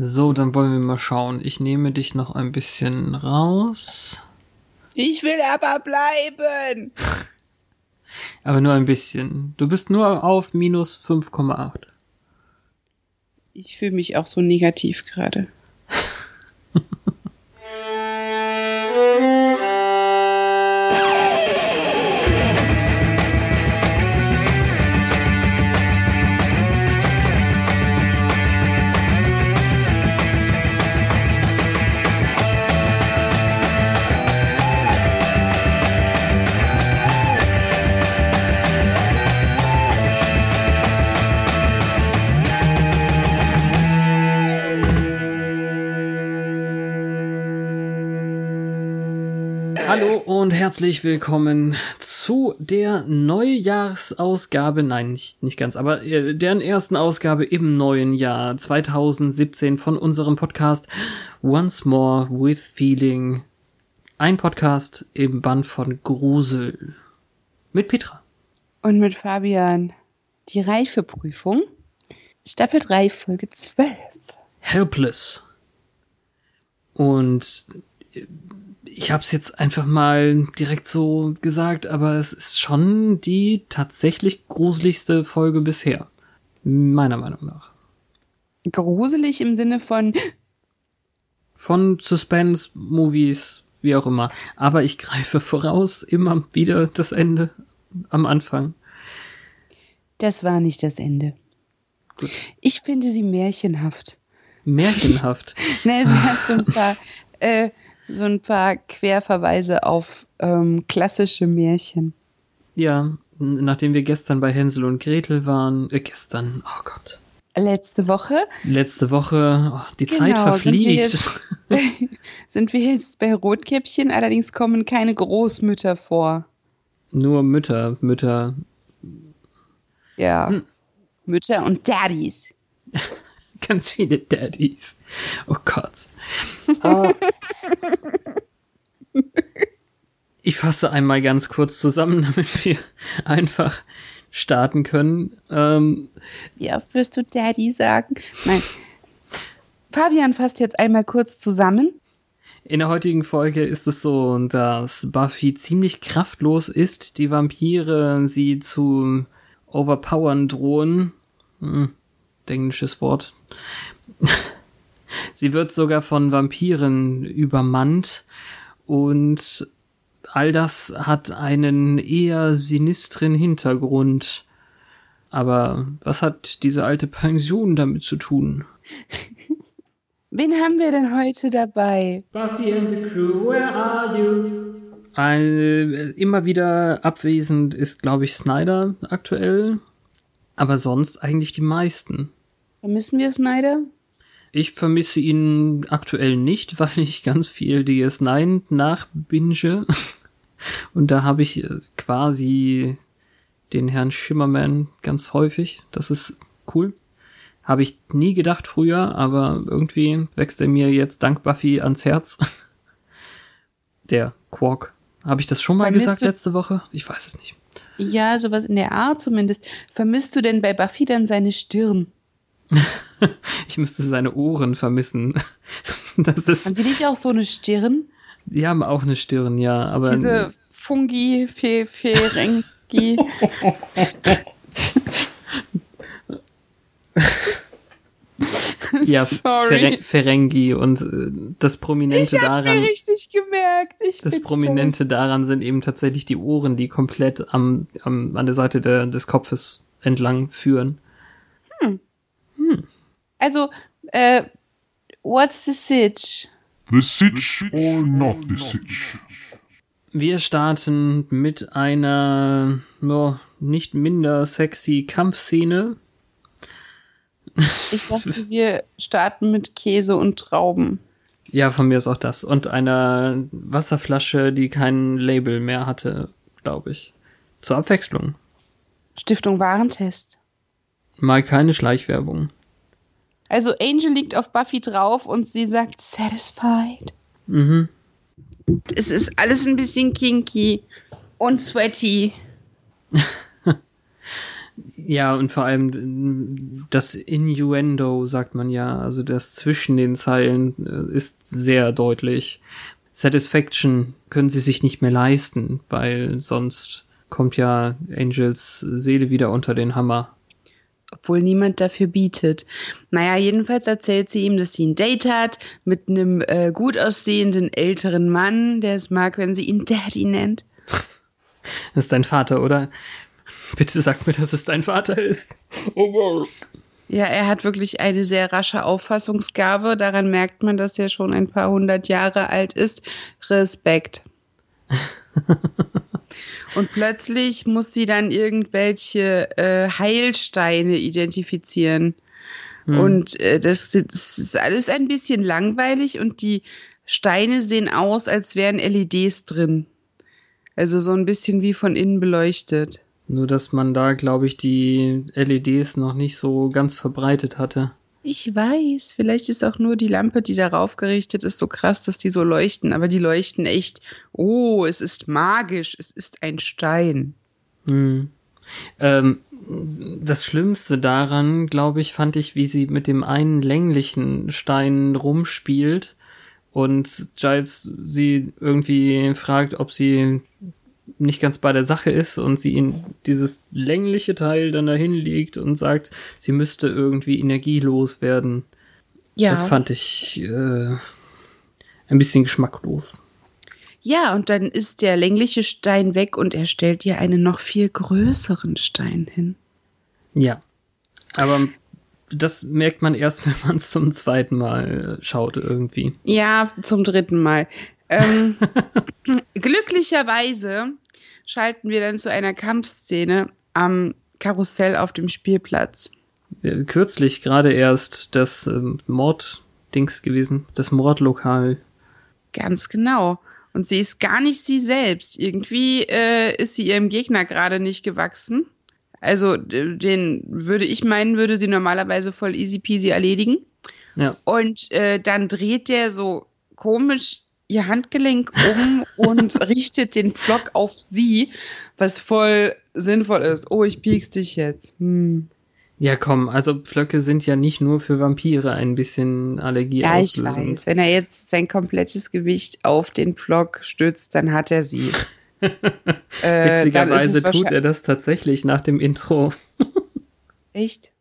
So, dann wollen wir mal schauen. Ich nehme dich noch ein bisschen raus. Ich will aber bleiben. aber nur ein bisschen. Du bist nur auf minus 5,8. Ich fühle mich auch so negativ gerade. Herzlich willkommen zu der Neujahrsausgabe, nein, nicht, nicht ganz, aber äh, deren ersten Ausgabe im neuen Jahr 2017 von unserem Podcast Once More with Feeling. Ein Podcast im Band von Grusel. Mit Petra. Und mit Fabian. Die Reifeprüfung. Staffel 3, Folge 12. Helpless. Und äh, ich habe es jetzt einfach mal direkt so gesagt, aber es ist schon die tatsächlich gruseligste Folge bisher. Meiner Meinung nach. Gruselig im Sinne von. Von Suspense, Movies, wie auch immer. Aber ich greife voraus immer wieder das Ende am Anfang. Das war nicht das Ende. Gut. Ich finde sie märchenhaft. Märchenhaft? ne, sie hat so ein paar. Äh, so ein paar Querverweise auf ähm, klassische Märchen. Ja, nachdem wir gestern bei Hänsel und Gretel waren, äh, gestern, oh Gott. Letzte Woche? Letzte Woche, oh, die genau, Zeit verfliegt. Sind wir, jetzt, sind wir jetzt bei Rotkäppchen, allerdings kommen keine Großmütter vor. Nur Mütter, Mütter. Ja. Hm. Mütter und Daddies. Ganz viele Daddies. Oh Gott. Uh, ich fasse einmal ganz kurz zusammen, damit wir einfach starten können. Ähm, ja, wirst du Daddy sagen? Nein. Fabian fasst jetzt einmal kurz zusammen. In der heutigen Folge ist es so, dass Buffy ziemlich kraftlos ist, die Vampire sie zu overpowern drohen. Hm, englisches Wort. Sie wird sogar von Vampiren übermannt und all das hat einen eher sinistren Hintergrund. Aber was hat diese alte Pension damit zu tun? Wen haben wir denn heute dabei? Buffy and the Crew, where are you? Eine, immer wieder abwesend ist, glaube ich, Snyder aktuell. Aber sonst eigentlich die meisten. Vermissen wir Snyder? Ich vermisse ihn aktuell nicht, weil ich ganz viel DS9 nachbinge. Und da habe ich äh, quasi den Herrn Schimmerman ganz häufig. Das ist cool. Habe ich nie gedacht früher, aber irgendwie wächst er mir jetzt dank Buffy ans Herz. Der Quark. Habe ich das schon mal Vermisst gesagt letzte Woche? Ich weiß es nicht. Ja, sowas in der Art zumindest. Vermisst du denn bei Buffy dann seine Stirn? ich müsste seine Ohren vermissen. Das ist, haben die nicht auch so eine Stirn? Die haben auch eine Stirn, ja, aber. Diese Fungi, Fe Ferengi. ja, Fer Ferengi und äh, das Prominente ich daran. Mir richtig gemerkt. Ich das Prominente toll. daran sind eben tatsächlich die Ohren, die komplett am, am an der Seite der, des Kopfes entlang führen. Also, äh, what's the sitch? The sitch or not the sitch? Wir starten mit einer oh, nicht minder sexy Kampfszene. Ich dachte, wir starten mit Käse und Trauben. Ja, von mir ist auch das. Und einer Wasserflasche, die kein Label mehr hatte, glaube ich. Zur Abwechslung. Stiftung Warentest. Mal keine Schleichwerbung. Also Angel liegt auf Buffy drauf und sie sagt satisfied. Mhm. Es ist alles ein bisschen kinky und sweaty. Ja, und vor allem das Innuendo, sagt man ja, also das zwischen den Zeilen äh, ist sehr deutlich. Satisfaction können sie sich nicht mehr leisten, weil sonst kommt ja Angels Seele wieder unter den Hammer. Obwohl niemand dafür bietet. Naja, jedenfalls erzählt sie ihm, dass sie ein Date hat mit einem äh, gut aussehenden älteren Mann, der es mag, wenn sie ihn Daddy nennt. Das ist dein Vater, oder? Bitte sag mir, dass es dein Vater ist. Oh wow. Ja, er hat wirklich eine sehr rasche Auffassungsgabe. Daran merkt man, dass er schon ein paar hundert Jahre alt ist. Respekt. Und plötzlich muss sie dann irgendwelche äh, Heilsteine identifizieren. Hm. Und äh, das, das ist alles ein bisschen langweilig und die Steine sehen aus, als wären LEDs drin. Also so ein bisschen wie von innen beleuchtet. Nur, dass man da, glaube ich, die LEDs noch nicht so ganz verbreitet hatte. Ich weiß, vielleicht ist auch nur die Lampe, die darauf gerichtet ist, so krass, dass die so leuchten, aber die leuchten echt. Oh, es ist magisch, es ist ein Stein. Hm. Ähm, das Schlimmste daran, glaube ich, fand ich, wie sie mit dem einen länglichen Stein rumspielt und Giles sie irgendwie fragt, ob sie nicht ganz bei der Sache ist und sie in dieses längliche Teil dann dahin legt und sagt, sie müsste irgendwie energielos werden. Ja. Das fand ich äh, ein bisschen geschmacklos. Ja, und dann ist der längliche Stein weg und er stellt ihr einen noch viel größeren Stein hin. Ja. Aber das merkt man erst, wenn man es zum zweiten Mal schaut, irgendwie. Ja, zum dritten Mal. Ähm, glücklicherweise schalten wir dann zu einer Kampfszene am Karussell auf dem Spielplatz. Kürzlich gerade erst das ähm, Morddings gewesen, das Mordlokal. Ganz genau. Und sie ist gar nicht sie selbst. Irgendwie äh, ist sie ihrem Gegner gerade nicht gewachsen. Also den würde ich meinen, würde sie normalerweise voll easy peasy erledigen. Ja. Und äh, dann dreht der so komisch ihr Handgelenk um und richtet den Pflock auf sie, was voll sinnvoll ist. Oh, ich piekst dich jetzt. Hm. Ja, komm, also Pflöcke sind ja nicht nur für Vampire ein bisschen Allergie Ja, ich weiß. Wenn er jetzt sein komplettes Gewicht auf den Pflock stützt, dann hat er sie. äh, Witzigerweise tut er das tatsächlich nach dem Intro. Echt?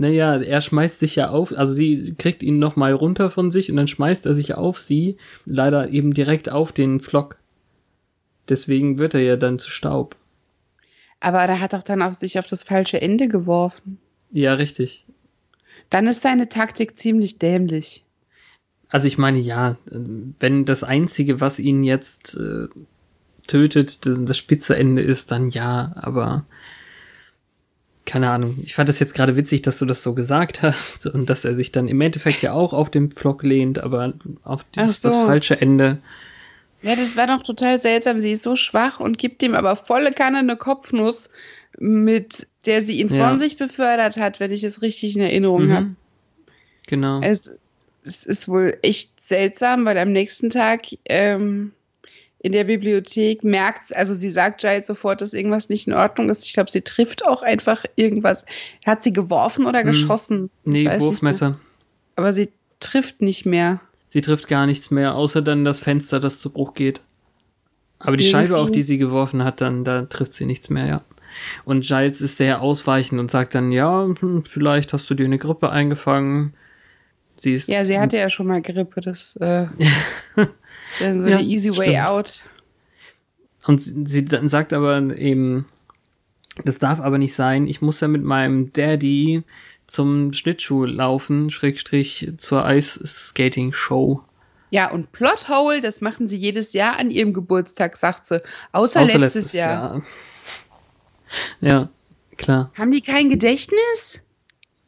Naja, er schmeißt sich ja auf, also sie kriegt ihn nochmal runter von sich und dann schmeißt er sich auf sie, leider eben direkt auf den Flock. Deswegen wird er ja dann zu Staub. Aber er hat doch dann auf sich auf das falsche Ende geworfen. Ja, richtig. Dann ist seine Taktik ziemlich dämlich. Also ich meine, ja, wenn das Einzige, was ihn jetzt äh, tötet, das, das spitze Ende ist, dann ja, aber keine Ahnung. Ich fand das jetzt gerade witzig, dass du das so gesagt hast und dass er sich dann im Endeffekt ja auch auf den Pflock lehnt, aber auf das, so. das falsche Ende. Ja, das war doch total seltsam. Sie ist so schwach und gibt ihm aber volle Kanne eine Kopfnuss, mit der sie ihn ja. von sich befördert hat, wenn ich es richtig in Erinnerung mhm. habe. Genau. Es, es, ist wohl echt seltsam, weil am nächsten Tag ähm, in der Bibliothek merkt, also sie sagt Giles sofort, dass irgendwas nicht in Ordnung ist. Ich glaube, sie trifft auch einfach irgendwas. Hat sie geworfen oder hm. geschossen? Nee, Wurfmesser. Aber sie trifft nicht mehr. Sie trifft gar nichts mehr, außer dann das Fenster, das zu Bruch geht. Aber die Irgendwie. Scheibe, auf die sie geworfen hat, dann, da trifft sie nichts mehr, ja. Und Giles ist sehr ausweichend und sagt dann, ja, hm, vielleicht hast du dir eine Grippe eingefangen. Sie ist. Ja, sie hatte ja schon mal Grippe, das, äh, Dann so ja, eine easy way stimmt. out. Und sie, sie dann sagt aber eben, das darf aber nicht sein. Ich muss ja mit meinem Daddy zum Schlittschuh laufen, Schrägstrich zur Ice-Skating-Show. Ja, und Plothole, das machen sie jedes Jahr an ihrem Geburtstag, sagt sie. Außer, Außer letztes, letztes Jahr. Jahr. Ja, klar. Haben die kein Gedächtnis?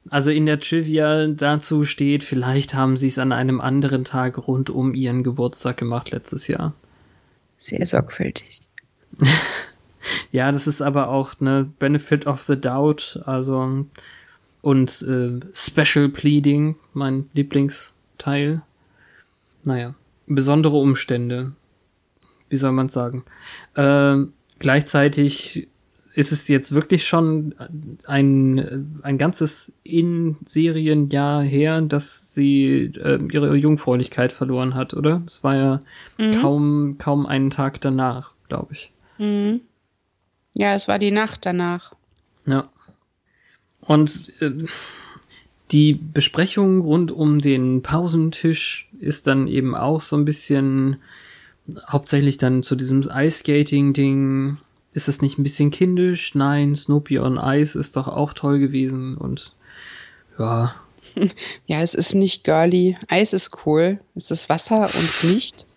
Also in der Trivia dazu steht, vielleicht haben sie es an einem anderen Tag rund um ihren Geburtstag gemacht letztes Jahr. Sehr sorgfältig. ja, das ist aber auch ne Benefit of the Doubt, also und äh, Special Pleading, mein Lieblingsteil. Naja, besondere Umstände. Wie soll man sagen? Äh, gleichzeitig ist es jetzt wirklich schon ein, ein ganzes In-Serienjahr her, dass sie äh, ihre Jungfräulichkeit verloren hat, oder? Es war ja mhm. kaum, kaum einen Tag danach, glaube ich. Mhm. Ja, es war die Nacht danach. Ja. Und äh, die Besprechung rund um den Pausentisch ist dann eben auch so ein bisschen hauptsächlich dann zu diesem Ice-Skating-Ding. Ist das nicht ein bisschen kindisch? Nein, Snoopy on Ice ist doch auch toll gewesen und ja. Ja, es ist nicht girly. Eis ist cool. Es ist Wasser und nicht.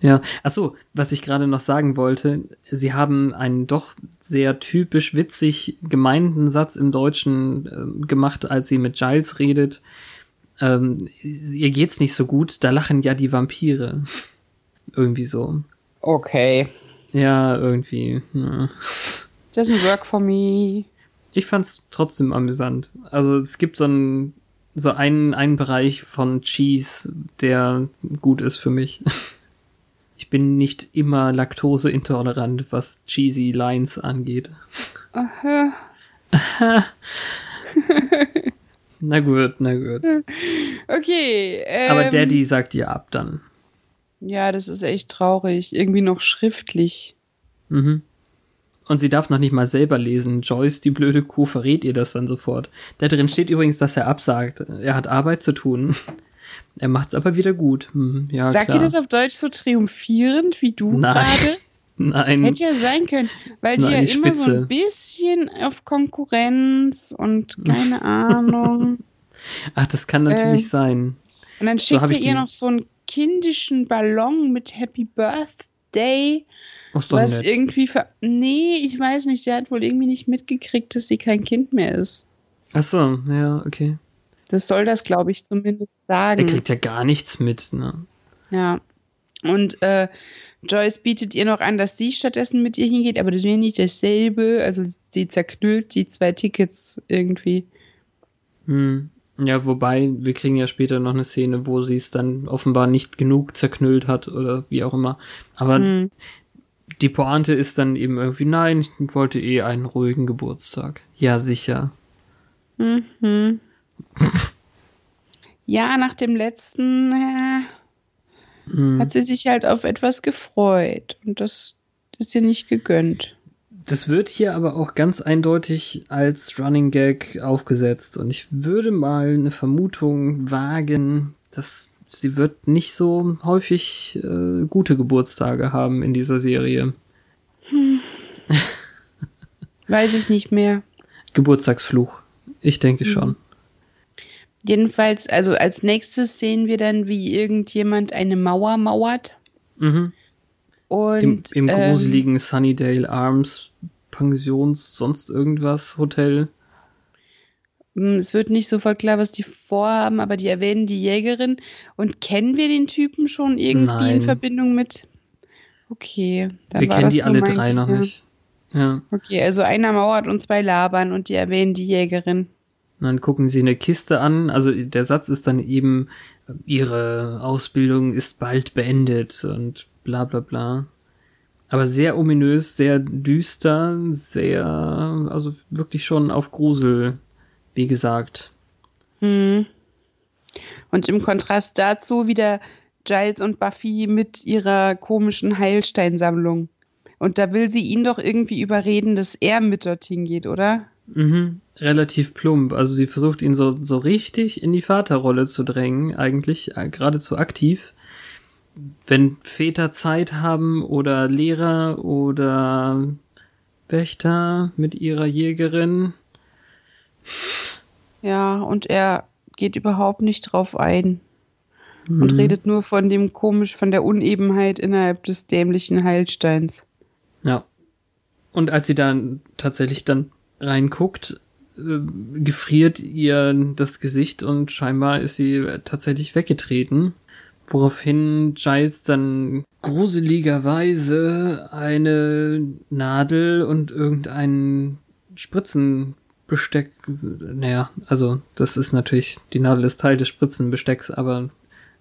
Ja, ach so, was ich gerade noch sagen wollte, sie haben einen doch sehr typisch witzig gemeinten Satz im Deutschen äh, gemacht, als sie mit Giles redet. Ähm, ihr geht's nicht so gut, da lachen ja die Vampire. irgendwie so. Okay. Ja, irgendwie. Ja. Doesn't work for me. Ich fand's trotzdem amüsant. Also es gibt so einen so einen, einen Bereich von Cheese, der gut ist für mich. Ich bin nicht immer laktoseintolerant, was cheesy Lines angeht. Aha. Aha. na gut, na gut. Okay. Ähm, Aber Daddy sagt ihr ab dann. Ja, das ist echt traurig. Irgendwie noch schriftlich. Mhm. Und sie darf noch nicht mal selber lesen. Joyce, die blöde Kuh, verrät ihr das dann sofort. Da drin steht übrigens, dass er absagt. Er hat Arbeit zu tun. Er macht's aber wieder gut. Hm, ja, Sagt ihr das auf Deutsch so triumphierend wie du gerade? Nein. Hätte ja sein können, weil Nein, die ja immer so ein bisschen auf Konkurrenz und keine Ahnung. Ach, das kann natürlich äh, sein. Und dann schickt so ihr noch so einen kindischen Ballon mit Happy Birthday. Was doch was nett. irgendwie ver Nee, ich weiß nicht, sie hat wohl irgendwie nicht mitgekriegt, dass sie kein Kind mehr ist. Ach so, ja, okay. Das soll das, glaube ich, zumindest sagen. Er kriegt ja gar nichts mit, ne? Ja. Und äh, Joyce bietet ihr noch an, dass sie stattdessen mit ihr hingeht, aber das wäre nicht dasselbe. Also sie zerknüllt die zwei Tickets irgendwie. Hm. Ja, wobei, wir kriegen ja später noch eine Szene, wo sie es dann offenbar nicht genug zerknüllt hat oder wie auch immer. Aber hm. die Pointe ist dann eben irgendwie, nein, ich wollte eh einen ruhigen Geburtstag. Ja, sicher. Mhm. ja, nach dem letzten äh, mhm. hat sie sich halt auf etwas gefreut und das ist ihr nicht gegönnt. Das wird hier aber auch ganz eindeutig als Running Gag aufgesetzt und ich würde mal eine Vermutung wagen, dass sie wird nicht so häufig äh, gute Geburtstage haben in dieser Serie. Hm. Weiß ich nicht mehr. Geburtstagsfluch. Ich denke hm. schon. Jedenfalls, also als nächstes sehen wir dann, wie irgendjemand eine Mauer mauert. Mhm. Und, Im, im ähm, gruseligen Sunnydale Arms Pensions, sonst irgendwas Hotel. Hm, es wird nicht sofort klar, was die vorhaben, aber die erwähnen die Jägerin. Und kennen wir den Typen schon irgendwie Nein. in Verbindung mit? Okay. Dann wir kennen die alle drei noch nicht. Ja. Okay, also einer mauert und zwei labern und die erwähnen die Jägerin. Und dann gucken sie eine Kiste an. Also der Satz ist dann eben, ihre Ausbildung ist bald beendet und bla bla bla. Aber sehr ominös, sehr düster, sehr, also wirklich schon auf Grusel, wie gesagt. Hm. Und im Kontrast dazu wieder Giles und Buffy mit ihrer komischen Heilsteinsammlung. Und da will sie ihn doch irgendwie überreden, dass er mit dorthin geht, oder? Mhm, relativ plump. Also sie versucht ihn so, so richtig in die Vaterrolle zu drängen, eigentlich, äh, geradezu aktiv. Wenn Väter Zeit haben oder Lehrer oder Wächter mit ihrer Jägerin. Ja, und er geht überhaupt nicht drauf ein. Mhm. Und redet nur von dem komisch, von der Unebenheit innerhalb des dämlichen Heilsteins. Ja. Und als sie dann tatsächlich dann reinguckt, äh, gefriert ihr das Gesicht und scheinbar ist sie tatsächlich weggetreten. Woraufhin Giles dann gruseligerweise eine Nadel und irgendein Spritzenbesteck, naja, also das ist natürlich, die Nadel ist Teil des Spritzenbestecks, aber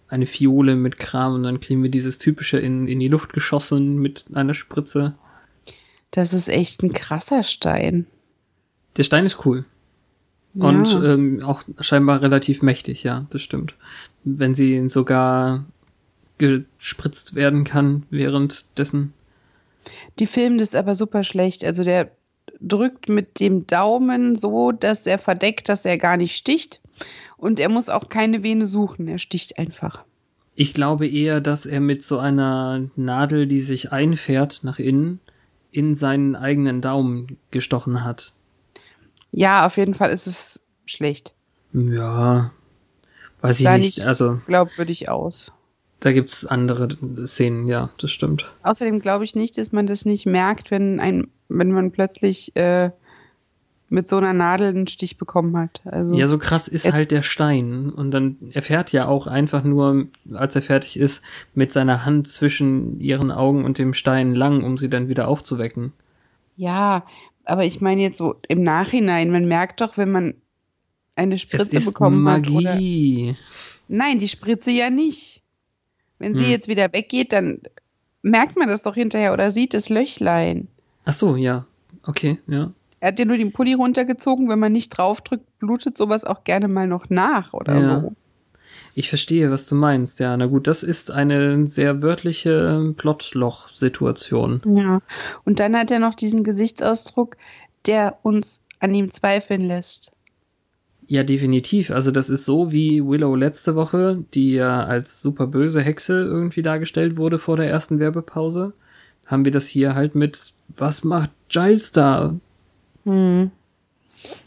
eine Fiole mit Kram und dann kriegen wir dieses typische in, in die Luft geschossen mit einer Spritze. Das ist echt ein krasser Stein. Der Stein ist cool. Und ja. ähm, auch scheinbar relativ mächtig, ja, das stimmt. Wenn sie sogar gespritzt werden kann währenddessen. Die filmen das aber super schlecht. Also der drückt mit dem Daumen so, dass er verdeckt, dass er gar nicht sticht. Und er muss auch keine Vene suchen. Er sticht einfach. Ich glaube eher, dass er mit so einer Nadel, die sich einfährt nach innen, in seinen eigenen Daumen gestochen hat. Ja, auf jeden Fall ist es schlecht. Ja, weiß ich nicht. Also glaubwürdig aus. Da gibt's andere Szenen, ja, das stimmt. Außerdem glaube ich nicht, dass man das nicht merkt, wenn ein, wenn man plötzlich äh, mit so einer Nadel einen Stich bekommen hat. Also ja, so krass ist halt der Stein. Und dann er fährt ja auch einfach nur, als er fertig ist, mit seiner Hand zwischen ihren Augen und dem Stein lang, um sie dann wieder aufzuwecken. Ja, aber ich meine jetzt so im Nachhinein, man merkt doch, wenn man eine Spritze bekommen Magie. hat. Oder Nein, die Spritze ja nicht. Wenn sie hm. jetzt wieder weggeht, dann merkt man das doch hinterher oder sieht das Löchlein. Ach so, ja. Okay, ja. Er hat ja nur den Pulli runtergezogen. Wenn man nicht draufdrückt, blutet sowas auch gerne mal noch nach oder ja. so. Ich verstehe, was du meinst. Ja, na gut, das ist eine sehr wörtliche Plotloch-Situation. Ja, und dann hat er noch diesen Gesichtsausdruck, der uns an ihm zweifeln lässt. Ja, definitiv. Also das ist so wie Willow letzte Woche, die ja als super böse Hexe irgendwie dargestellt wurde vor der ersten Werbepause. Haben wir das hier halt mit, was macht Giles da? Hm.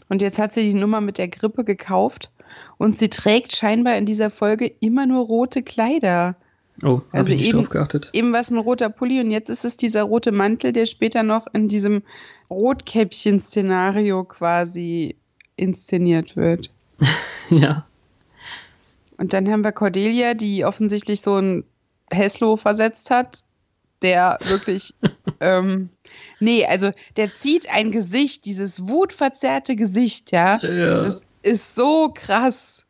Und jetzt hat sie die Nummer mit der Grippe gekauft und sie trägt scheinbar in dieser Folge immer nur rote Kleider. Oh, habe also ich nicht eben, drauf geachtet. Eben war es ein roter Pulli und jetzt ist es dieser rote Mantel, der später noch in diesem Rotkäppchen-Szenario quasi inszeniert wird. ja. Und dann haben wir Cordelia, die offensichtlich so ein Heslo versetzt hat, der wirklich ähm, Nee, also der zieht ein Gesicht, dieses wutverzerrte Gesicht, ja. ja. Das ist so krass.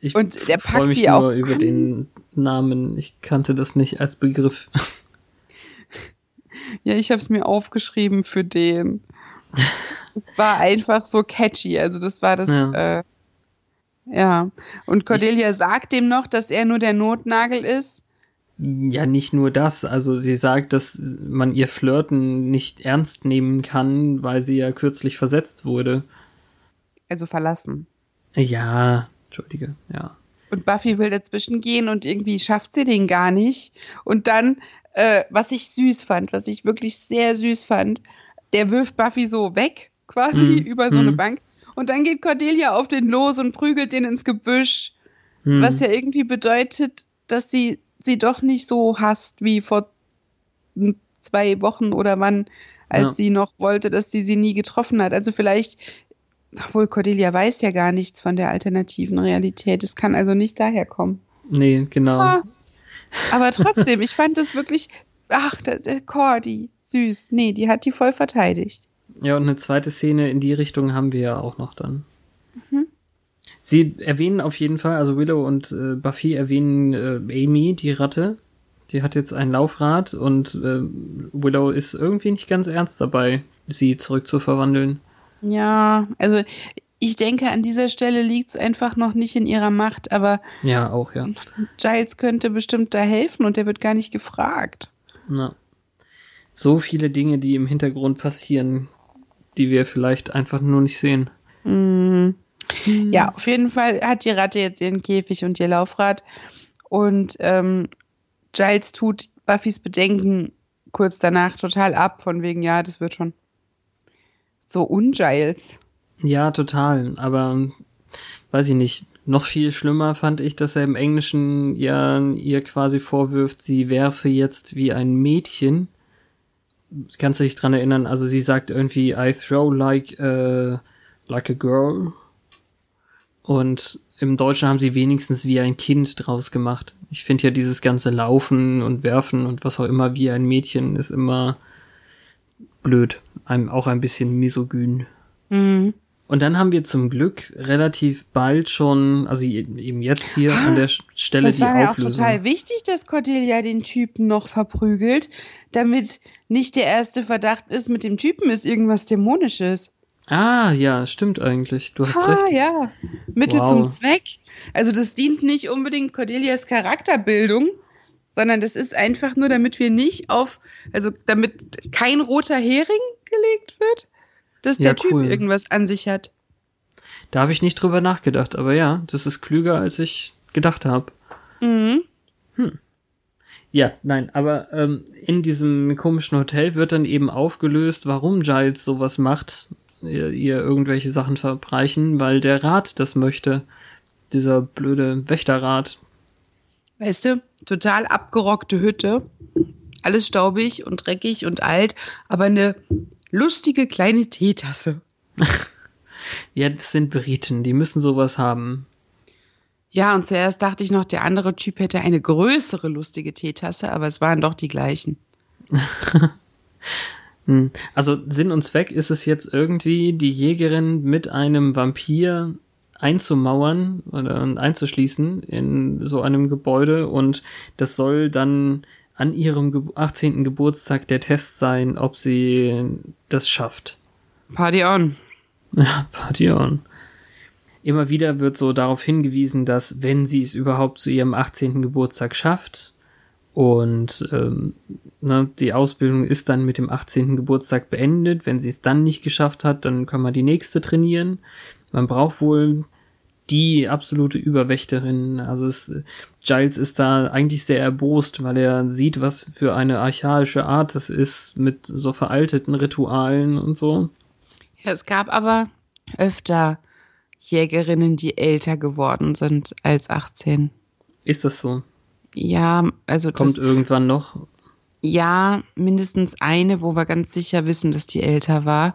Ich und der packt mich die nur auch über an. den Namen. Ich kannte das nicht als Begriff. ja, ich habe es mir aufgeschrieben für den. Es war einfach so catchy. Also das war das. Ja. Äh, ja. Und Cordelia ich, sagt dem noch, dass er nur der Notnagel ist. Ja, nicht nur das. Also sie sagt, dass man ihr Flirten nicht ernst nehmen kann, weil sie ja kürzlich versetzt wurde. Also verlassen. Ja, entschuldige, ja. Und Buffy will dazwischen gehen und irgendwie schafft sie den gar nicht. Und dann, äh, was ich süß fand, was ich wirklich sehr süß fand, der wirft Buffy so weg, quasi mm, über so mm. eine Bank. Und dann geht Cordelia auf den los und prügelt den ins Gebüsch. Mm. Was ja irgendwie bedeutet, dass sie sie doch nicht so hasst wie vor zwei Wochen oder wann, als ja. sie noch wollte, dass sie sie nie getroffen hat. Also vielleicht, obwohl Cordelia weiß ja gar nichts von der alternativen Realität. Es kann also nicht daherkommen. Nee, genau. Ha. Aber trotzdem, ich fand das wirklich, ach, der Cordy, süß. Nee, die hat die voll verteidigt. Ja, und eine zweite Szene in die Richtung haben wir ja auch noch dann. Mhm. Sie erwähnen auf jeden Fall, also Willow und äh, Buffy erwähnen äh, Amy, die Ratte. Die hat jetzt ein Laufrad und äh, Willow ist irgendwie nicht ganz ernst dabei, sie zurückzuverwandeln. Ja, also ich denke, an dieser Stelle liegt es einfach noch nicht in ihrer Macht, aber ja, auch, ja. Giles könnte bestimmt da helfen und er wird gar nicht gefragt. Na. So viele Dinge, die im Hintergrund passieren, die wir vielleicht einfach nur nicht sehen. Mhm. Mhm. Ja, auf jeden Fall hat die Ratte jetzt ihren Käfig und ihr Laufrad. Und ähm, Giles tut Buffys Bedenken kurz danach total ab, von wegen, ja, das wird schon. So ungiles. Ja, total. Aber weiß ich nicht. Noch viel schlimmer fand ich, dass er im Englischen ihr, ihr quasi vorwirft, sie werfe jetzt wie ein Mädchen. Kannst du dich dran erinnern? Also sie sagt irgendwie, I throw like, uh, like a girl und im Deutschen haben sie wenigstens wie ein Kind draus gemacht. Ich finde ja dieses ganze Laufen und Werfen und was auch immer wie ein Mädchen ist immer blöd. Einem auch ein bisschen misogyn. Mhm. Und dann haben wir zum Glück relativ bald schon, also eben jetzt hier an der Stelle Das die war ja auch Auflösung. total wichtig, dass Cordelia den Typen noch verprügelt, damit nicht der erste Verdacht ist, mit dem Typen ist irgendwas Dämonisches. Ah, ja, stimmt eigentlich. Du hast Ah, recht. ja. Mittel Wow. zum Zweck. Also das dient nicht unbedingt Cordelias Charakterbildung, sondern das ist einfach nur, damit wir nicht auf, also damit kein roter Hering gelegt wird, dass Ja, der Typ cool. irgendwas an sich hat. Da habe ich nicht drüber nachgedacht, aber ja, das ist klüger, als ich gedacht habe. Mhm. Ja, nein, aber ähm, in diesem komischen Hotel wird dann eben aufgelöst, warum Giles sowas macht, ihr, ihr irgendwelche Sachen verbreichen, weil der Rat das möchte. Dieser blöde Wächterrat. Weißt du, total abgerockte Hütte, alles staubig und dreckig und alt, aber eine lustige kleine Teetasse. Ja, das sind Briten, die müssen sowas haben. Ja, und zuerst dachte ich noch, der andere Typ hätte eine größere lustige Teetasse, aber es waren doch die gleichen. Hm. Also Sinn und Zweck ist es jetzt irgendwie, die Jägerin mit einem Vampir einzumauern oder einzuschließen in so einem Gebäude und das soll dann an ihrem Ge 18. Geburtstag der Test sein, ob sie das schafft. Party on. Ja, Party on. Immer wieder wird so darauf hingewiesen, dass wenn sie es überhaupt zu ihrem 18. Geburtstag schafft und ähm, ne, die Ausbildung ist dann mit dem 18. Geburtstag beendet, wenn sie es dann nicht geschafft hat, dann kann man die nächste trainieren. Man braucht wohl die absolute Überwächterin. Also es, Giles ist da eigentlich sehr erbost, weil er sieht, was für eine archaische Art das ist mit so veralteten Ritualen und so. Ja, es gab aber öfter Jägerinnen, die älter geworden sind als 18. Ist das so? Ja, also Kommt das, irgendwann noch? ja, mindestens eine, wo wir ganz sicher wissen, dass die älter war,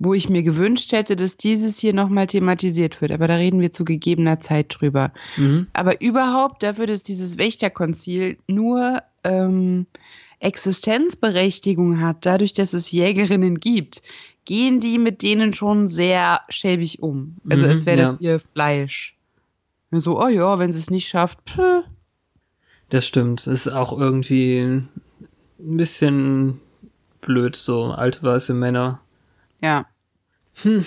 wo ich mir gewünscht hätte, dass dieses hier nochmal thematisiert wird. Aber da reden wir zu gegebener Zeit drüber. Mhm. Aber überhaupt dafür, dass dieses Wächterkonzil nur ähm, Existenzberechtigung hat, dadurch, dass es Jägerinnen gibt, gehen die mit denen schon sehr schäbig um. Also Mhm, als wäre das ja. ihr Fleisch. Ja, So, oh ja, wenn sie es nicht schafft, pff. Das stimmt. Ist auch irgendwie ein bisschen blöd, so alte weiße Männer. ja. Hm.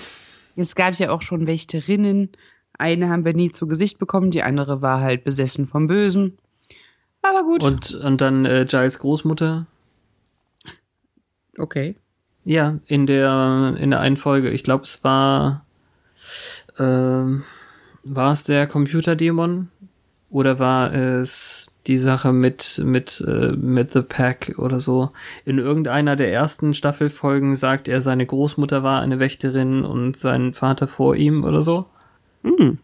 Es gab ja auch schon Wächterinnen. Eine haben wir nie zu Gesicht bekommen, die andere war halt besessen vom Bösen. Aber gut. Und, und dann äh, Giles Großmutter. okay. Ja, in der, in der einen Folge. Ich glaube, es war, ähm, war es der Computerdämon? Oder war es die Sache mit, mit, äh, mit The Pack oder so? In irgendeiner der ersten Staffelfolgen sagt er, seine Großmutter war eine Wächterin und sein Vater vor ihm oder so. Hm.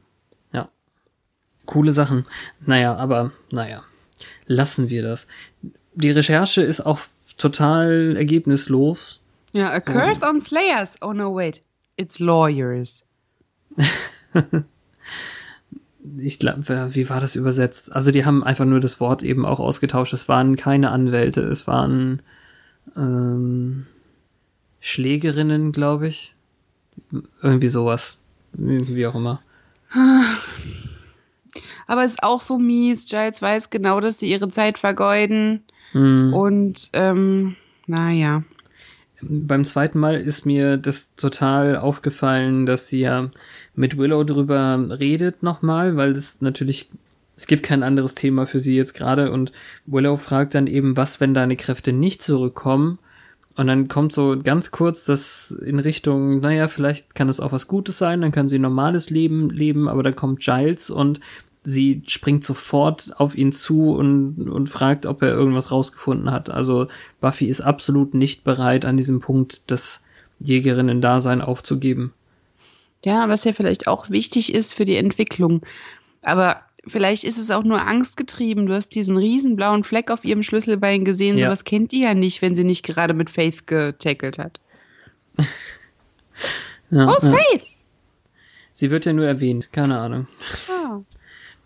Ja. Coole Sachen. Naja, aber, naja. Lassen wir das. Die Recherche ist auch total ergebnislos. Ja, a curse on slayers. Oh no, wait. It's lawyers. ich glaube, wie war das übersetzt? Also die haben einfach nur das Wort eben auch ausgetauscht. Es waren keine Anwälte, es waren ähm, Schlägerinnen, glaube ich. Irgendwie sowas. Wie auch immer. Aber ist auch so mies. Giles weiß genau, dass sie ihre Zeit vergeuden. Hm. Und, ähm, naja. Beim zweiten Mal ist mir das total aufgefallen, dass sie ja mit Willow drüber redet nochmal, weil das natürlich, es gibt kein anderes Thema für sie jetzt gerade und Willow fragt dann eben, was, wenn deine Kräfte nicht zurückkommen? Und dann kommt so ganz kurz das in Richtung, naja, vielleicht kann es auch was Gutes sein, dann kann sie ein normales Leben leben, aber dann kommt Giles und sie springt sofort auf ihn zu und, und fragt, ob er irgendwas rausgefunden hat. Also Buffy ist absolut nicht bereit, an diesem Punkt das Jägerinnen-Dasein aufzugeben. Ja, was ja vielleicht auch wichtig ist für die Entwicklung. Aber vielleicht ist es auch nur angstgetrieben. Du hast diesen riesen blauen Fleck auf ihrem Schlüsselbein gesehen. Ja. Sowas kennt die ja nicht, wenn sie nicht gerade mit Faith getackelt hat. Ja, Wo ist ja. Faith? Sie wird ja nur erwähnt, keine Ahnung. Ah,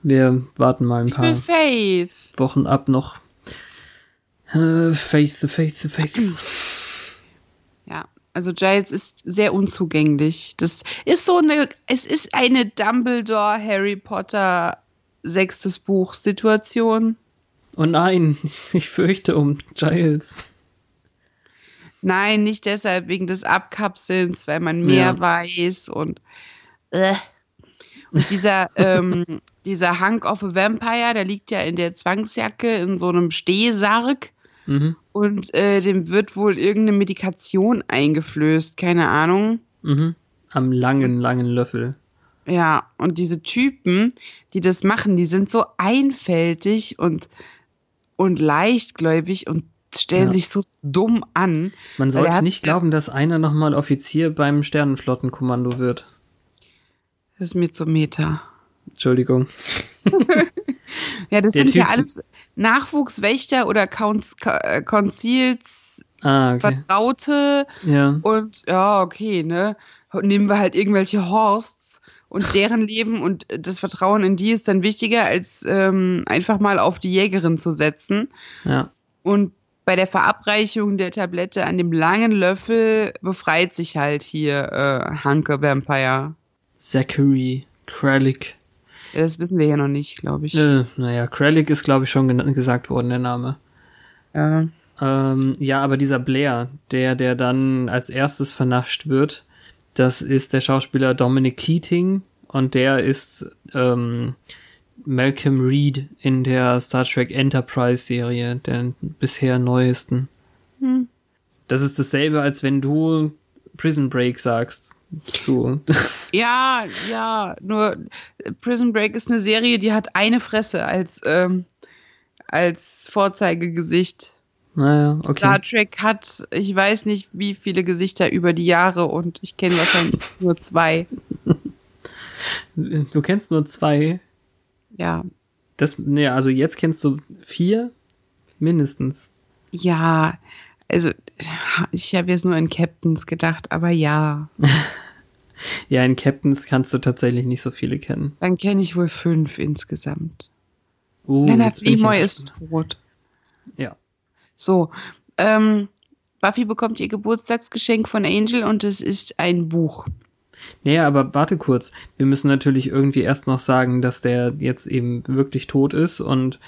Wir warten mal ein ich paar. Wochen ab noch. Äh, Faith, the Faith, the Faith. Ja, Also Giles ist sehr unzugänglich. Das ist so eine, es ist eine Dumbledore Harry Potter sechstes Buch Situation. Oh nein, ich fürchte um Giles. Nein, nicht deshalb wegen des Abkapselns, weil man mehr Ja. weiß und äh. und dieser ähm, dieser Hank of a Vampire, der liegt ja in der Zwangsjacke in so einem Stehsarg Mhm. und äh, dem wird wohl irgendeine Medikation eingeflößt, keine Ahnung. Mhm. Am langen, langen Löffel. Ja, und diese Typen, die das machen, die sind so einfältig und, und leichtgläubig und stellen Ja. sich so dumm an. Man sollte nicht glauben, dass einer nochmal Offizier beim Sternenflottenkommando wird. Das ist mir zu Meta. Entschuldigung. Ja, das Der sind ja Typ- alles Nachwuchswächter oder äh, Konzils Ah, okay. Vertraute Ja. und ja, okay, ne? Nehmen wir halt irgendwelche Horsts und deren Leben und das Vertrauen in die ist dann wichtiger, als ähm, einfach mal auf die Jägerin zu setzen. Ja. Und bei der Verabreichung der Tablette an dem langen Löffel befreit sich halt hier äh, Hanke Vampire. Zachary Kralik. Das wissen wir ja noch nicht, glaube ich. Äh, naja, Kralik ist, glaube ich, schon gesagt worden, der Name. Ja. Ähm, ja, aber dieser Blair, der, der dann als erstes vernascht wird, das ist der Schauspieler Dominic Keating und der ist ähm, Malcolm Reed in der Star Trek Enterprise Serie, der bisher neuesten. Hm. Das ist dasselbe, als wenn du Prison Break sagst. Zu. ja, ja, nur Prison Break ist eine Serie, die hat eine Fresse als, ähm, als Vorzeigegesicht. naja, okay. Star Trek hat, ich weiß nicht, wie viele Gesichter über die Jahre und ich kenne wahrscheinlich nur zwei. Du kennst nur zwei. Ja, Das, nee, also jetzt kennst du vier mindestens. ja, also ich habe jetzt nur in Captains gedacht, aber ja, Ja, in Captains kannst du tatsächlich nicht so viele kennen. dann kenne ich wohl fünf insgesamt. Uh, Leonard Nimoy ist tot. Ja. So, ähm, Buffy bekommt ihr Geburtstagsgeschenk von Angel und es ist ein Buch. Naja, aber warte kurz. Wir müssen natürlich irgendwie erst noch sagen, dass der jetzt eben wirklich tot ist und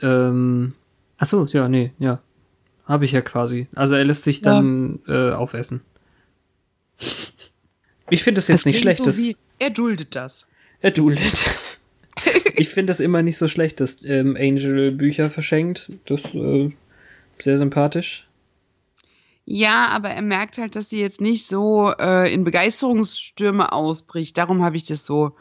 ähm, ach so, ja, nee, ja. Habe ich ja quasi. Also er lässt sich Ja. dann äh, aufessen. Ich finde das jetzt nicht klingt schlecht, so dass wie, er duldet das. er duldet. ich finde das immer nicht so schlecht, dass ähm, Angel Bücher verschenkt. Das äh, sehr sympathisch. Ja, aber er merkt halt, dass sie jetzt nicht so äh, in Begeisterungsstürme ausbricht. Darum habe ich das so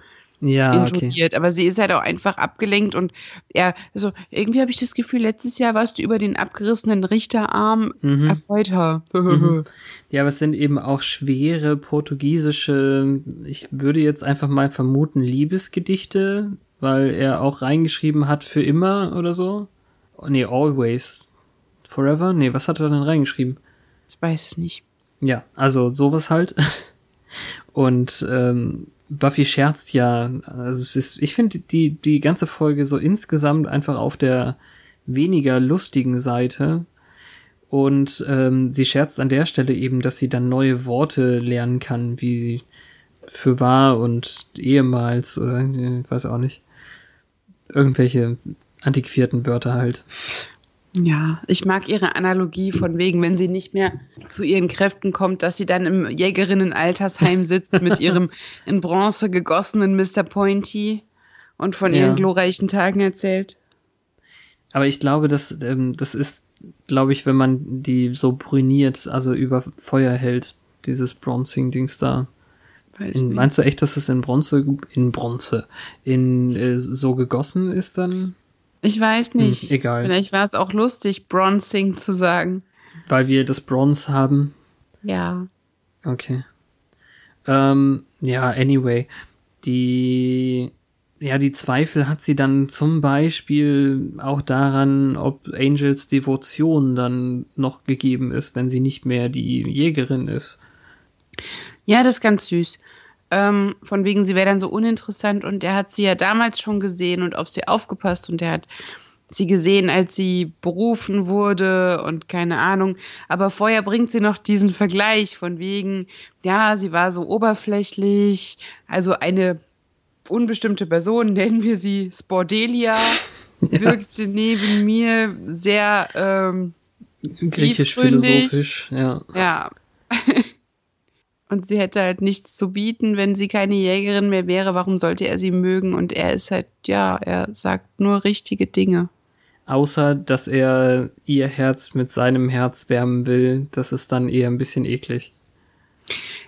Ja, okay. Aber sie ist halt auch einfach abgelenkt und er, also irgendwie habe ich das Gefühl, letztes Jahr warst du über den abgerissenen Richterarm Mhm. erfreuter. Mhm. Ja, aber es sind eben auch schwere portugiesische, ich würde jetzt einfach mal vermuten, Liebesgedichte, weil er auch reingeschrieben hat für immer oder so. Oh, nee, always. Forever? Nee, was hat er denn reingeschrieben? Ich weiß es nicht. Ja, also sowas halt. Und ähm, Buffy scherzt ja, also es ist, ich finde die, die ganze Folge so insgesamt einfach auf der weniger lustigen Seite. Und ähm, sie scherzt an der Stelle eben, dass sie dann neue Worte lernen kann, wie für wahr und ehemals oder äh, ich weiß auch nicht. Irgendwelche antiquierten Wörter halt. Ja, ich mag ihre Analogie von wegen, wenn sie nicht mehr zu ihren Kräften kommt, dass sie dann im Jägerinnen-Altersheim sitzt mit ihrem in Bronze gegossenen Mr. Pointy und von Ja. ihren glorreichen Tagen erzählt. Aber ich glaube, dass ähm, das ist, glaube ich, wenn man die so brüniert, also über Feuer hält, dieses Bronzing-Dings da. In, meinst du echt, dass es in Bronze, in Bronze, in äh, so gegossen ist dann? Ich weiß nicht. Hm, egal. Vielleicht war es auch lustig, Bronzing zu sagen. Weil wir das Bronze haben. Ja. Okay. Ähm, ja, anyway. Die, ja, die Zweifel hat sie dann zum Beispiel auch daran, ob Angels Devotion dann noch gegeben ist, wenn sie nicht mehr die Jägerin ist. Ja, das ist ganz süß. Ähm, von wegen, sie wäre dann so uninteressant und er hat sie ja damals schon gesehen und auf sie aufgepasst und er hat sie gesehen, als sie berufen wurde und keine Ahnung. Aber vorher bringt sie noch diesen Vergleich von wegen, ja, sie war so oberflächlich, also eine unbestimmte Person, nennen wir sie Spordelia, ja. wirkte neben mir sehr ähm, griechisch-philosophisch, ja. Ja. Und sie hätte halt nichts zu bieten, wenn sie keine Jägerin mehr wäre. Warum sollte er sie mögen? Und er ist halt, ja, er sagt nur richtige Dinge. Außer, dass er ihr Herz mit seinem Herz wärmen will. Das ist dann eher ein bisschen eklig.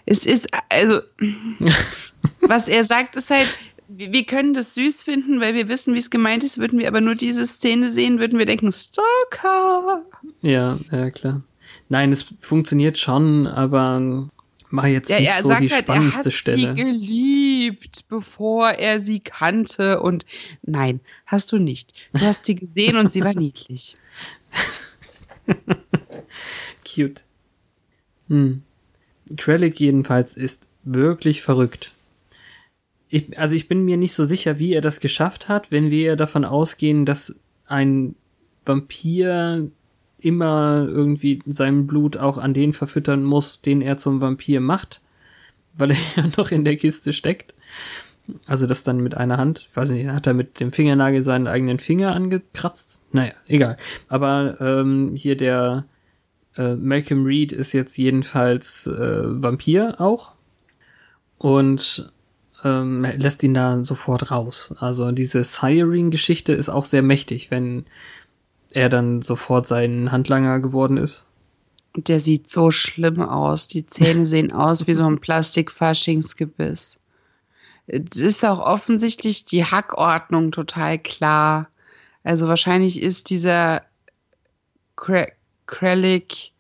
Es ist, also, was er sagt, ist halt, wir können das süß finden, weil wir wissen, wie es gemeint ist. Würden wir aber nur diese Szene sehen, würden wir denken, Stalker. Ja, ja, klar. Nein, es funktioniert schon, aber war jetzt ja, nicht so die halt, spannendste er hat Stelle. Sie geliebt, bevor er sie kannte und nein, hast du nicht. Du hast sie gesehen und sie war niedlich. Cute. Hm. Krellick jedenfalls ist wirklich verrückt. Ich, also ich bin mir nicht so sicher, wie er das geschafft hat, wenn wir davon ausgehen, dass ein Vampir immer irgendwie sein Blut auch an den verfüttern muss, den er zum Vampir macht, weil er ja noch in der Kiste steckt. Also das dann mit einer Hand, weiß nicht, hat er mit dem Fingernagel seinen eigenen Finger angekratzt? Naja, egal. Aber ähm, hier der äh, Malcolm Reed ist jetzt jedenfalls äh, Vampir auch und ähm, lässt ihn da sofort raus. Also diese Siring-Geschichte ist auch sehr mächtig, wenn er dann sofort sein Handlanger geworden ist. Der sieht so schlimm aus. Die Zähne sehen aus wie so ein Plastikfaschingsgebiss. Es ist auch offensichtlich die Hackordnung total klar. Also wahrscheinlich ist dieser Krellick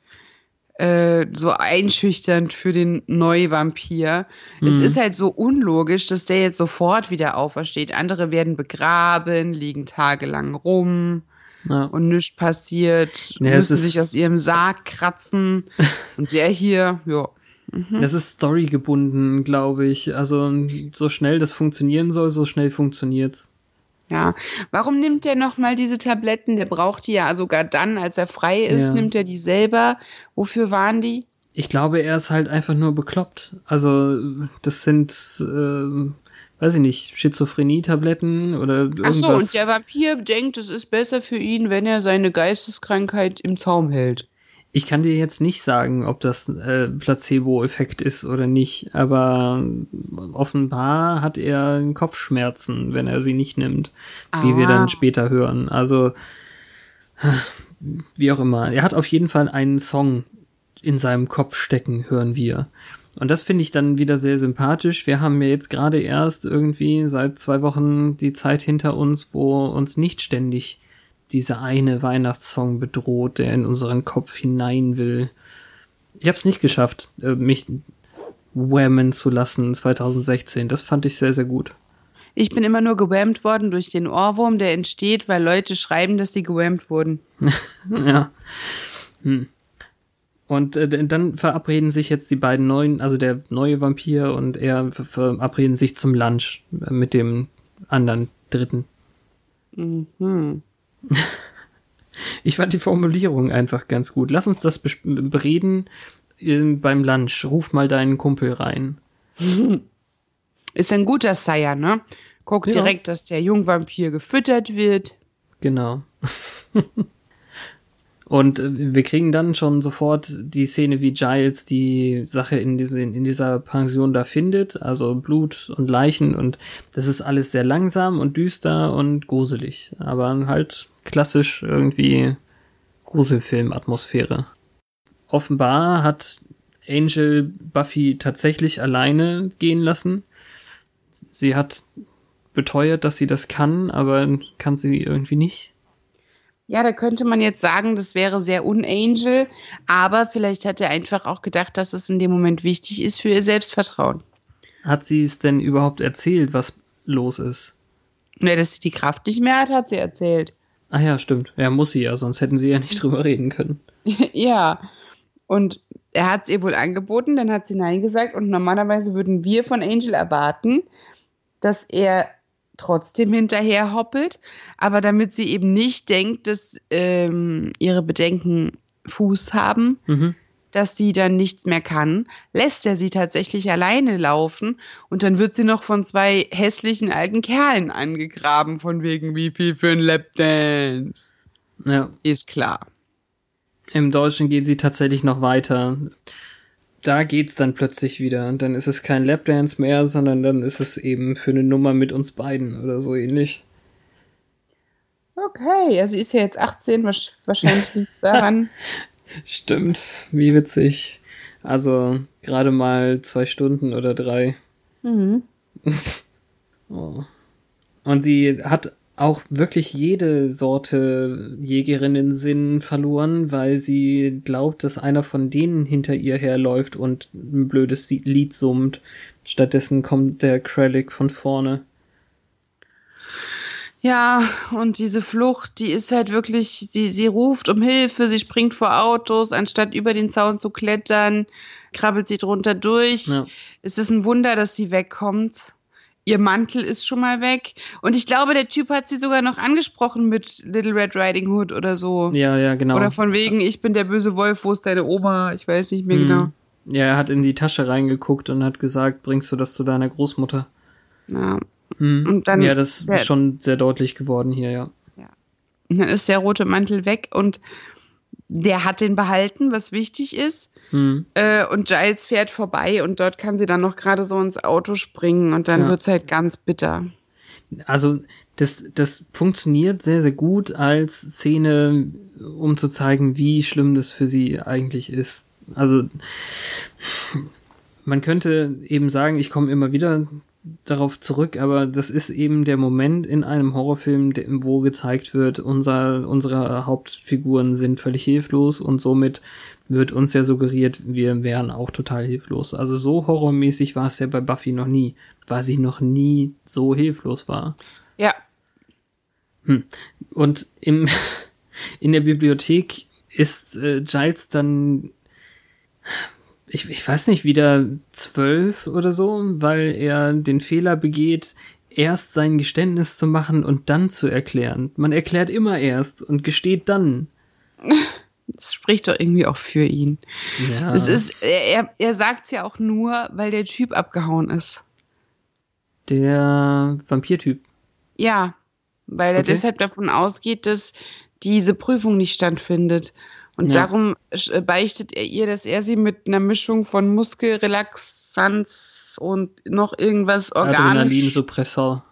äh, so einschüchternd für den Neuvampir. Mhm. Es ist halt so unlogisch, dass der jetzt sofort wieder aufersteht. Andere werden begraben, liegen tagelang rum ja. und nichts passiert, ja, müssen sich aus ihrem Sarg kratzen und der hier, ja. Mhm. Das ist storygebunden, glaube ich. Also so schnell das funktionieren soll, so schnell funktioniert's. Ja, warum nimmt er nochmal diese Tabletten? Der braucht die ja sogar dann, als er frei ist, ja. nimmt er die selber. Wofür waren die? Ich glaube, er ist halt einfach nur bekloppt. Also das sind äh, weiß ich nicht, Schizophrenie-Tabletten oder irgendwas. Ach so, und der Vampir denkt, es ist besser für ihn, wenn er seine Geisteskrankheit im Zaum hält. Ich kann dir jetzt nicht sagen, ob das äh, Placebo-Effekt ist oder nicht, aber offenbar hat er Kopfschmerzen, wenn er sie nicht nimmt, ah. wie wir dann ah. später hören. Also, wie auch immer. Er hat auf jeden Fall einen Song in seinem Kopf stecken, hören wir. Und das finde ich dann wieder sehr sympathisch. Wir haben ja jetzt gerade erst irgendwie seit zwei Wochen die Zeit hinter uns, wo uns nicht ständig dieser eine Weihnachtssong bedroht, der in unseren Kopf hinein will. Ich habe es nicht geschafft, äh, mich whammen zu lassen 2016. Das fand ich sehr, sehr gut. Ich bin immer nur gewammt worden durch den Ohrwurm, der entsteht, weil Leute schreiben, dass sie gewammt wurden. ja. Hm. Und äh, dann verabreden sich jetzt die beiden neuen, also der neue Vampir und er verabreden sich zum Lunch mit dem anderen Dritten. Mhm. Ich fand die Formulierung einfach ganz gut. Lass uns das bereden äh, beim Lunch. Ruf mal deinen Kumpel rein. Ist ein guter Sire, ne? Guck ja. direkt, dass der Jungvampir gefüttert wird. Genau. Und äh, wir kriegen dann schon sofort die Szene, wie Giles die Sache in, diese, in dieser Pension da findet, also Blut und Leichen und das ist alles sehr langsam und düster und gruselig, aber halt klassisch irgendwie Gruselfilm-Atmosphäre. Offenbar hat Angel Buffy tatsächlich alleine gehen lassen. Sie hat beteuert, dass sie das kann, aber kann sie irgendwie nicht. Ja, da könnte man jetzt sagen, das wäre sehr unangel, aber vielleicht hat er einfach auch gedacht, dass es in dem Moment wichtig ist für ihr Selbstvertrauen. Hat sie es denn überhaupt erzählt, was los ist? Ne, dass sie die Kraft nicht mehr hat, hat sie erzählt. Ah ja, stimmt. Ja, muss sie ja, sonst hätten sie ja nicht drüber reden können. ja. Und er hat es ihr wohl angeboten, dann hat sie Nein gesagt und normalerweise würden wir von Angel erwarten, dass er trotzdem hinterher hoppelt, aber damit sie eben nicht denkt, dass ähm, ihre Bedenken Fuß haben, Mhm. dass sie dann nichts mehr kann, lässt er sie tatsächlich alleine laufen und dann wird sie noch von zwei hässlichen alten Kerlen angegraben, von wegen wie viel für ein Lapdance. Ja. Ist klar. Im Deutschen geht sie tatsächlich noch weiter. Da geht's dann plötzlich wieder. Und dann ist es kein Lapdance mehr, sondern dann ist es eben für eine Nummer mit uns beiden oder so ähnlich. Okay, sie ist ja jetzt 18, wahrsch- wahrscheinlich liegt daran. Stimmt, wie witzig. Also gerade mal zwei Stunden oder drei. mhm. oh. Und sie hat auch wirklich jede Sorte Jägerinnen-Sinn verloren, weil sie glaubt, dass einer von denen hinter ihr herläuft und ein blödes Lied summt. Stattdessen kommt der Krellick von vorne. Ja, und diese Flucht, die ist halt wirklich, sie, sie ruft um Hilfe, sie springt vor Autos, anstatt über den Zaun zu klettern, krabbelt sie drunter durch. Ja. Es ist ein Wunder, dass sie wegkommt. Ihr Mantel ist schon mal weg. Und ich glaube, der Typ hat sie sogar noch angesprochen mit Little Red Riding Hood oder so. Ja, ja, genau. Oder von wegen, ich bin der böse Wolf, wo ist deine Oma? Ich weiß nicht mehr Mhm. genau. Ja, er hat in die Tasche reingeguckt und hat gesagt, bringst du das zu deiner Großmutter? Ja. Mhm. Und dann- ja, das ist schon sehr deutlich geworden hier, ja. Und dann ist der rote Mantel weg und der hat den behalten, was wichtig ist. Mhm. Äh, und Giles fährt vorbei und dort kann sie dann noch gerade so ins Auto springen und dann Ja. wird's halt ganz bitter. Also das, das funktioniert sehr, sehr gut als Szene, um zu zeigen, wie schlimm das für sie eigentlich ist. Also man könnte eben sagen, ich komme immer wieder darauf zurück, aber das ist eben der Moment in einem Horrorfilm, wo gezeigt wird, unser, unsere Hauptfiguren sind völlig hilflos und somit wird uns ja suggeriert, wir wären auch total hilflos. Also so horrormäßig war es ja bei Buffy noch nie, weil sie noch nie so hilflos war. Ja, Und im, in der Bibliothek ist äh, Giles dann, ich, ich weiß nicht, wieder zwölf oder so, weil er den Fehler begeht, erst sein Geständnis zu machen und dann zu erklären. Man erklärt immer erst und gesteht dann. das spricht doch irgendwie auch für ihn. Ja. Es ist, er, er sagt's ja auch nur, weil der Typ abgehauen ist. der Vampirtyp. Ja, weil er Okay. deshalb davon ausgeht, dass diese Prüfung nicht stattfindet. Und Ja. darum äh, beichtet er ihr, dass er sie mit einer Mischung von Muskelrelaxanz und noch irgendwas organisch Adrenalinsuppressor.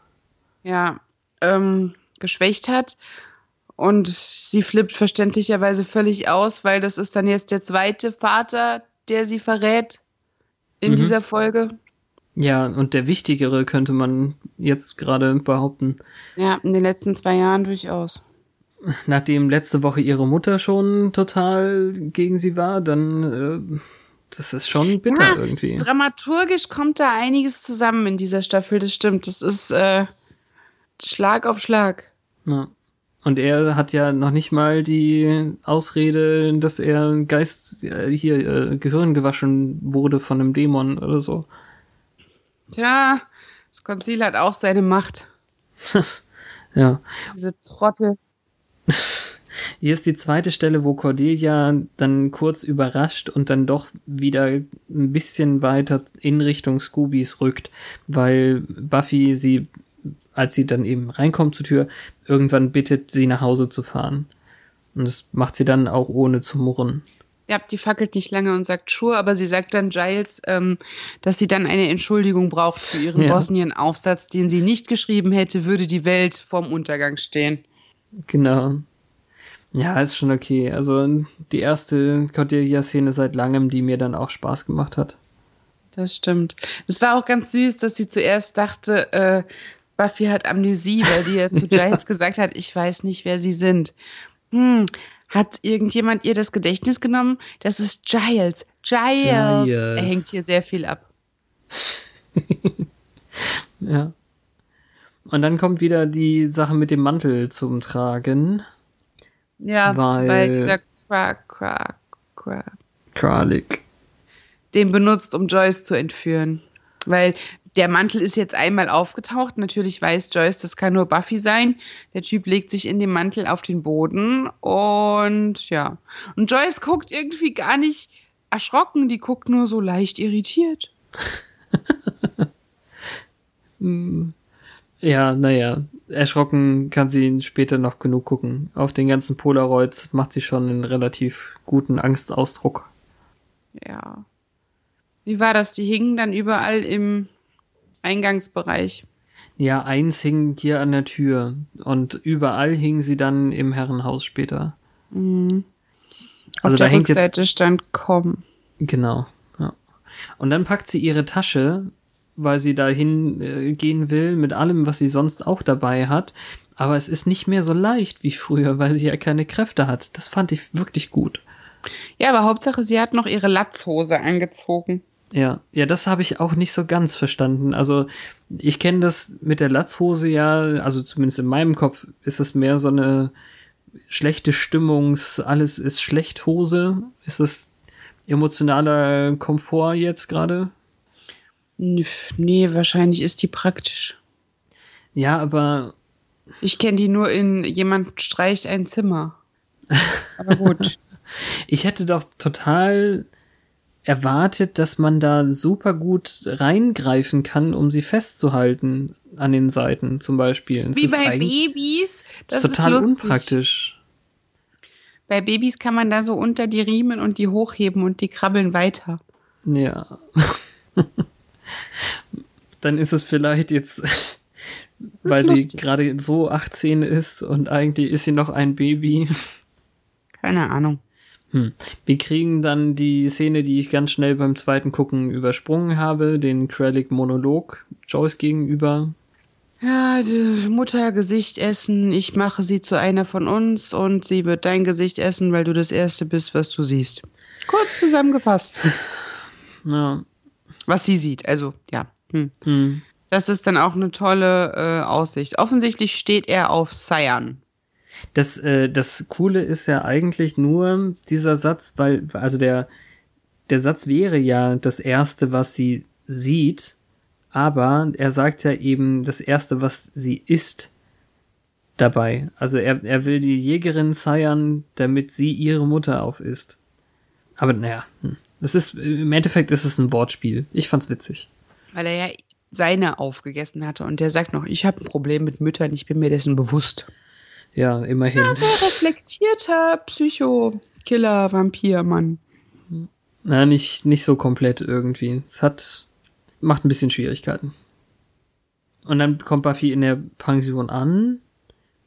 ja, ähm, geschwächt hat. Und sie flippt verständlicherweise völlig aus, weil das ist dann jetzt der zweite Vater, der sie verrät in Mhm. dieser Folge. Ja, und der wichtigere könnte man jetzt gerade behaupten. Ja, in den letzten zwei Jahren durchaus. Nachdem letzte Woche ihre Mutter schon total gegen sie war, dann äh, das ist schon bitter Ja, irgendwie. Dramaturgisch kommt da einiges zusammen in dieser Staffel, das stimmt. Das ist äh, Schlag auf Schlag. Ja. Und er hat ja noch nicht mal die Ausrede, dass er Geist äh, hier äh, Gehirn gewaschen wurde von einem Dämon oder so. Tja, das Konzil hat auch seine Macht. Ja. Diese Trottel. Hier ist die zweite Stelle, wo Cordelia dann kurz überrascht und dann doch wieder ein bisschen weiter in Richtung Scoobies rückt, weil Buffy sie, als sie dann eben reinkommt zur Tür, irgendwann bittet, sie nach Hause zu fahren. Und das macht sie dann auch ohne zu murren. Ja, die fackelt nicht lange und sagt Sure, aber sie sagt dann Giles, ähm, dass sie dann eine Entschuldigung braucht für ihren Ja. Bosnien-Aufsatz, den sie nicht geschrieben hätte, würde die Welt vorm Untergang stehen. Genau. Ja, ist schon okay. Also die erste Cordelia-Szene seit langem, die mir dann auch Spaß gemacht hat. Das stimmt. Es war auch ganz süß, dass sie zuerst dachte, äh, Buffy hat Amnesie, weil die ja zu Giles gesagt hat, ich weiß nicht, wer sie sind. Hm, hat irgendjemand ihr das Gedächtnis genommen? Das ist Giles. Giles. Giles. Er hängt hier sehr viel ab. Ja. Und dann kommt wieder die Sache mit dem Mantel zum Tragen. Ja, Weil- weil, dieser Quack, Quack, Quack Kralik. den benutzt, um Joyce zu entführen. Weil der Mantel ist jetzt einmal aufgetaucht. Natürlich weiß Joyce, das kann nur Buffy sein. Der Typ legt sich in dem Mantel auf den Boden und ja. Und Joyce guckt irgendwie gar nicht erschrocken, die guckt nur so leicht irritiert. Ja, naja, erschrocken kann sie später noch genug gucken. Auf den ganzen Polaroids macht sie schon einen relativ guten Angstausdruck. Ja. Wie war das? Die hingen dann überall im Eingangsbereich. Ja, eins hing hier an der Tür und überall hingen sie dann im Herrenhaus später. Mhm. Also Auf da der hängt Rückseite jetzt stand komm. genau. Ja. Und dann packt sie ihre Tasche, weil sie dahin äh, gehen will mit allem, was sie sonst auch dabei hat. Aber es ist nicht mehr so leicht wie früher, weil sie ja keine Kräfte hat. Das fand ich wirklich gut. Ja, aber Hauptsache, sie hat noch ihre Latzhose angezogen. Ja, ja, das habe ich auch nicht so ganz verstanden. Also ich kenne das mit der Latzhose ja, also zumindest in meinem Kopf ist es mehr so eine schlechte Stimmungs, alles ist schlecht Hose. Ist das emotionaler Komfort jetzt gerade? Nee, wahrscheinlich ist die praktisch. Ja, aber Ich kenne die nur in jemand streicht ein Zimmer. Aber gut. ich hätte doch total erwartet, dass man da super gut reingreifen kann, um sie festzuhalten an den Seiten zum Beispiel. Es Wie ist bei Babys. Das Das ist total lustig. unpraktisch. Bei Babys kann man da so unter die Riemen und die hochheben und die krabbeln weiter. Ja. Dann ist es vielleicht jetzt, weil sie lustig. gerade so 18 ist und eigentlich ist sie noch ein Baby. Keine Ahnung. Hm. Wir kriegen dann die Szene, die ich ganz schnell beim zweiten Gucken übersprungen habe, den Krellick-Monolog Joyce gegenüber. Ja, Mutter Gesicht essen, ich mache sie zu einer von uns und sie wird dein Gesicht essen, weil du das Erste bist, was du siehst. Kurz zusammengefasst. Ja. Was sie sieht, also ja. Hm. Hm. Das ist dann auch eine tolle äh, Aussicht. Offensichtlich steht er auf Cyan. Das, äh, das Coole ist ja eigentlich nur dieser Satz, weil, also der, der Satz wäre ja das Erste, was sie sieht, aber er sagt ja eben das Erste, was sie ist dabei. Also er, er will die Jägerin seiern, damit sie ihre Mutter aufisst. Aber naja, hm. Das ist, im Endeffekt ist es ein Wortspiel. Ich fand's witzig. Weil er ja seine aufgegessen hatte und der sagt noch, ich habe ein Problem mit Müttern, ich bin mir dessen bewusst. Ja, immerhin. So reflektierter Psycho-Killer, Vampir-Mann. Na, nicht, nicht so komplett irgendwie. Es hat, macht ein bisschen Schwierigkeiten. Und dann kommt Buffy in der Pension an.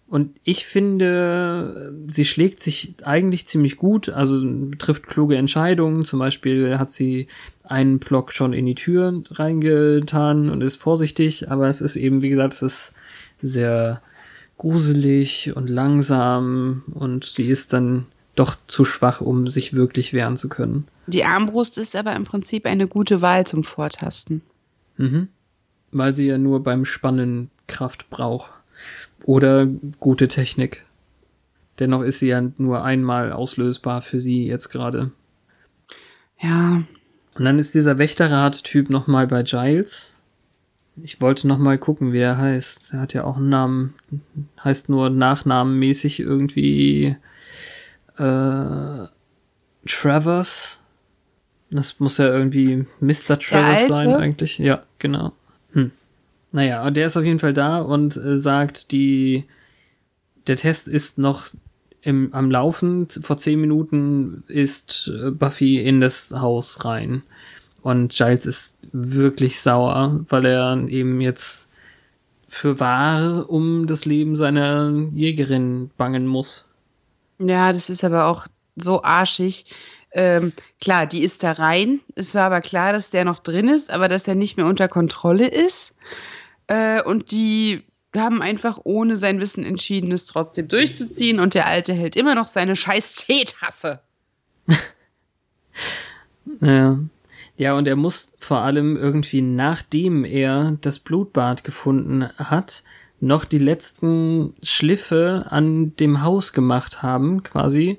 Und ich finde, sie schlägt sich eigentlich ziemlich gut, also trifft kluge Entscheidungen. Zum Beispiel hat sie einen Pflock schon in die Tür reingetan und ist vorsichtig, aber es ist eben, wie gesagt, es ist sehr gruselig und langsam und sie ist dann doch zu schwach, um sich wirklich wehren zu können. Die Armbrust ist aber im Prinzip eine gute Wahl zum Vortasten. Mhm. Weil sie ja nur beim Spannen Kraft braucht. Oder gute Technik. Dennoch ist sie ja nur einmal auslösbar für sie jetzt gerade. Ja, Und dann ist dieser Wächterrat-Typ nochmal bei Giles. Ich wollte nochmal gucken, wie er heißt. Er hat ja auch einen Namen. Heißt nur nachnamenmäßig irgendwie äh, Travers. Das muss ja irgendwie Mr. Travers sein eigentlich. Ja, genau. Naja, und der ist auf jeden Fall da und äh, sagt, die der Test ist noch im, am Laufen. Vor zehn Minuten ist äh, Buffy in das Haus rein. Und Giles ist wirklich sauer, weil er eben jetzt für wahr um das Leben seiner Jägerin bangen muss. ja, das ist aber auch so arschig. Ähm, klar, die ist da rein. Es war aber klar, dass der noch drin ist, aber dass er nicht mehr unter Kontrolle ist. Äh, und die haben einfach ohne sein Wissen entschieden, es trotzdem durchzuziehen. Und der Alte hält immer noch seine scheiß Teetasse. Ja. Ja, und er muss vor allem irgendwie, nachdem er das Blutbad gefunden hat, noch die letzten Schliffe an dem Haus gemacht haben, quasi,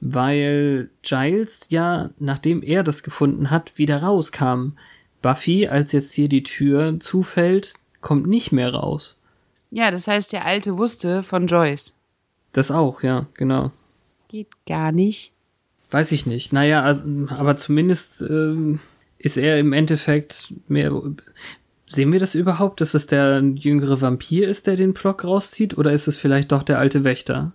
weil Giles ja, nachdem er das gefunden hat, wieder rauskam. Buffy, als jetzt hier die Tür zufällt, kommt nicht mehr raus. Ja, das heißt, der Alte wusste von Joyce. Das auch, ja, genau. Geht gar nicht. Weiß ich nicht. Naja, also, aber zumindest ähm, ist er im Endeffekt mehr. Sehen wir das überhaupt, dass es der jüngere Vampir ist, der den Plock rauszieht? Oder ist es vielleicht doch der alte Wächter?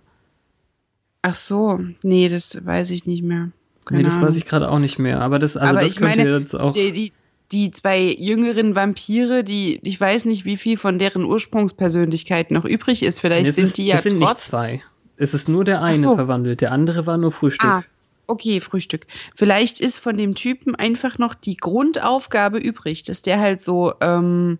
Ach so, nee, das weiß ich nicht mehr. Keine nee, das Ahnung. weiß ich gerade auch nicht mehr. Aber das, also Aber das könnte meine, jetzt auch. Die, die, die zwei jüngeren Vampire, die, ich weiß nicht, wie viel von deren Ursprungspersönlichkeit noch übrig ist. Vielleicht es sind ist, die ja es sind nicht trotz. zwei. Es ist nur der eine so. verwandelt. Der andere war nur Frühstück. Ah, okay, Frühstück. Vielleicht ist von dem Typen einfach noch die Grundaufgabe übrig, dass der halt so ähm,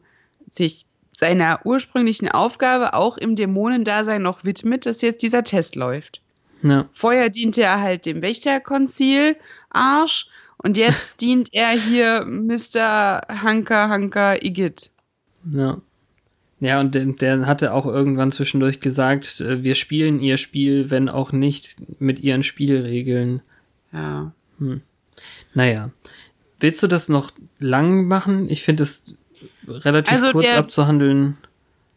sich seiner ursprünglichen Aufgabe auch im Dämonendasein noch widmet, dass jetzt dieser Test läuft. Ja. Vorher diente er halt dem Wächterkonzil Arsch und jetzt dient er hier Mr. Hanker Hanker Igitt. Ja. Ja, und der, der hatte auch irgendwann zwischendurch gesagt, äh, wir spielen ihr Spiel, wenn auch nicht mit ihren Spielregeln. Ja. Naja. Willst du das noch lang machen? Ich finde es relativ Also kurz der- abzuhandeln.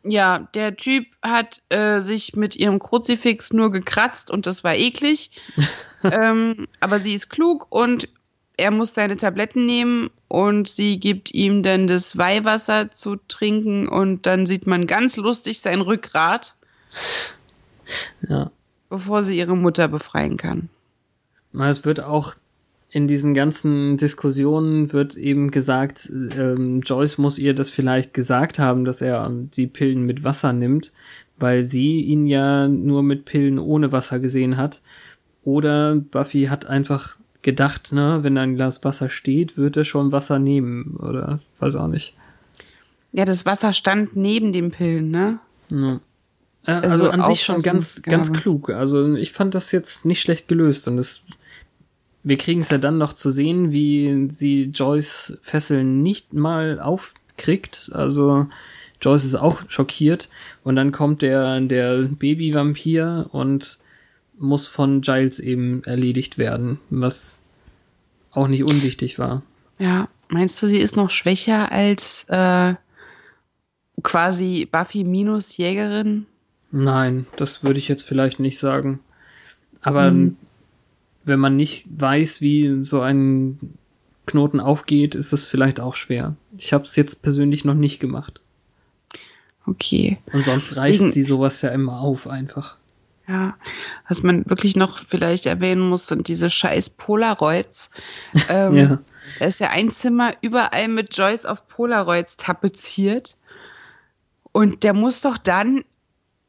Ja, der Typ hat äh, sich mit ihrem Kruzifix nur gekratzt und das war eklig. ähm, aber sie ist klug und er muss seine Tabletten nehmen und sie gibt ihm dann das Weihwasser zu trinken und dann sieht man ganz lustig sein Rückgrat, Ja. bevor sie ihre Mutter befreien kann. Es wird auch in diesen ganzen Diskussionen wird eben gesagt, ähm, Joyce muss ihr das vielleicht gesagt haben, dass er die Pillen mit Wasser nimmt, weil sie ihn ja nur mit Pillen ohne Wasser gesehen hat. Oder Buffy hat einfach gedacht, ne, wenn ein Glas Wasser steht, wird er schon Wasser nehmen. Oder weiß auch nicht. Ja, das Wasser stand neben den Pillen, ne? Ja. Äh, Also, Also an sich schon ganz, ganz klug. Also ich fand das jetzt nicht schlecht gelöst und es, wir kriegen es ja dann noch zu sehen, wie sie Joyce Fesseln nicht mal aufkriegt. Also Joyce ist auch schockiert und dann kommt der, der Baby-Vampir und muss von Giles eben erledigt werden, was auch nicht unwichtig war. Ja, meinst du, sie ist noch schwächer als äh, quasi Buffy minus Jägerin? Nein, das würde ich jetzt vielleicht nicht sagen. Aber Mhm. wenn man nicht weiß, wie so ein Knoten aufgeht, ist es vielleicht auch schwer. Ich habe es jetzt persönlich noch nicht gemacht. Okay. Und sonst reißt Wegen- sie sowas ja immer auf einfach. Ja, was man wirklich noch vielleicht erwähnen muss, sind diese scheiß Polaroids. Ähm, Ja. Da ist ja ein Zimmer überall mit Joyce auf Polaroids tapeziert. Und der muss doch dann,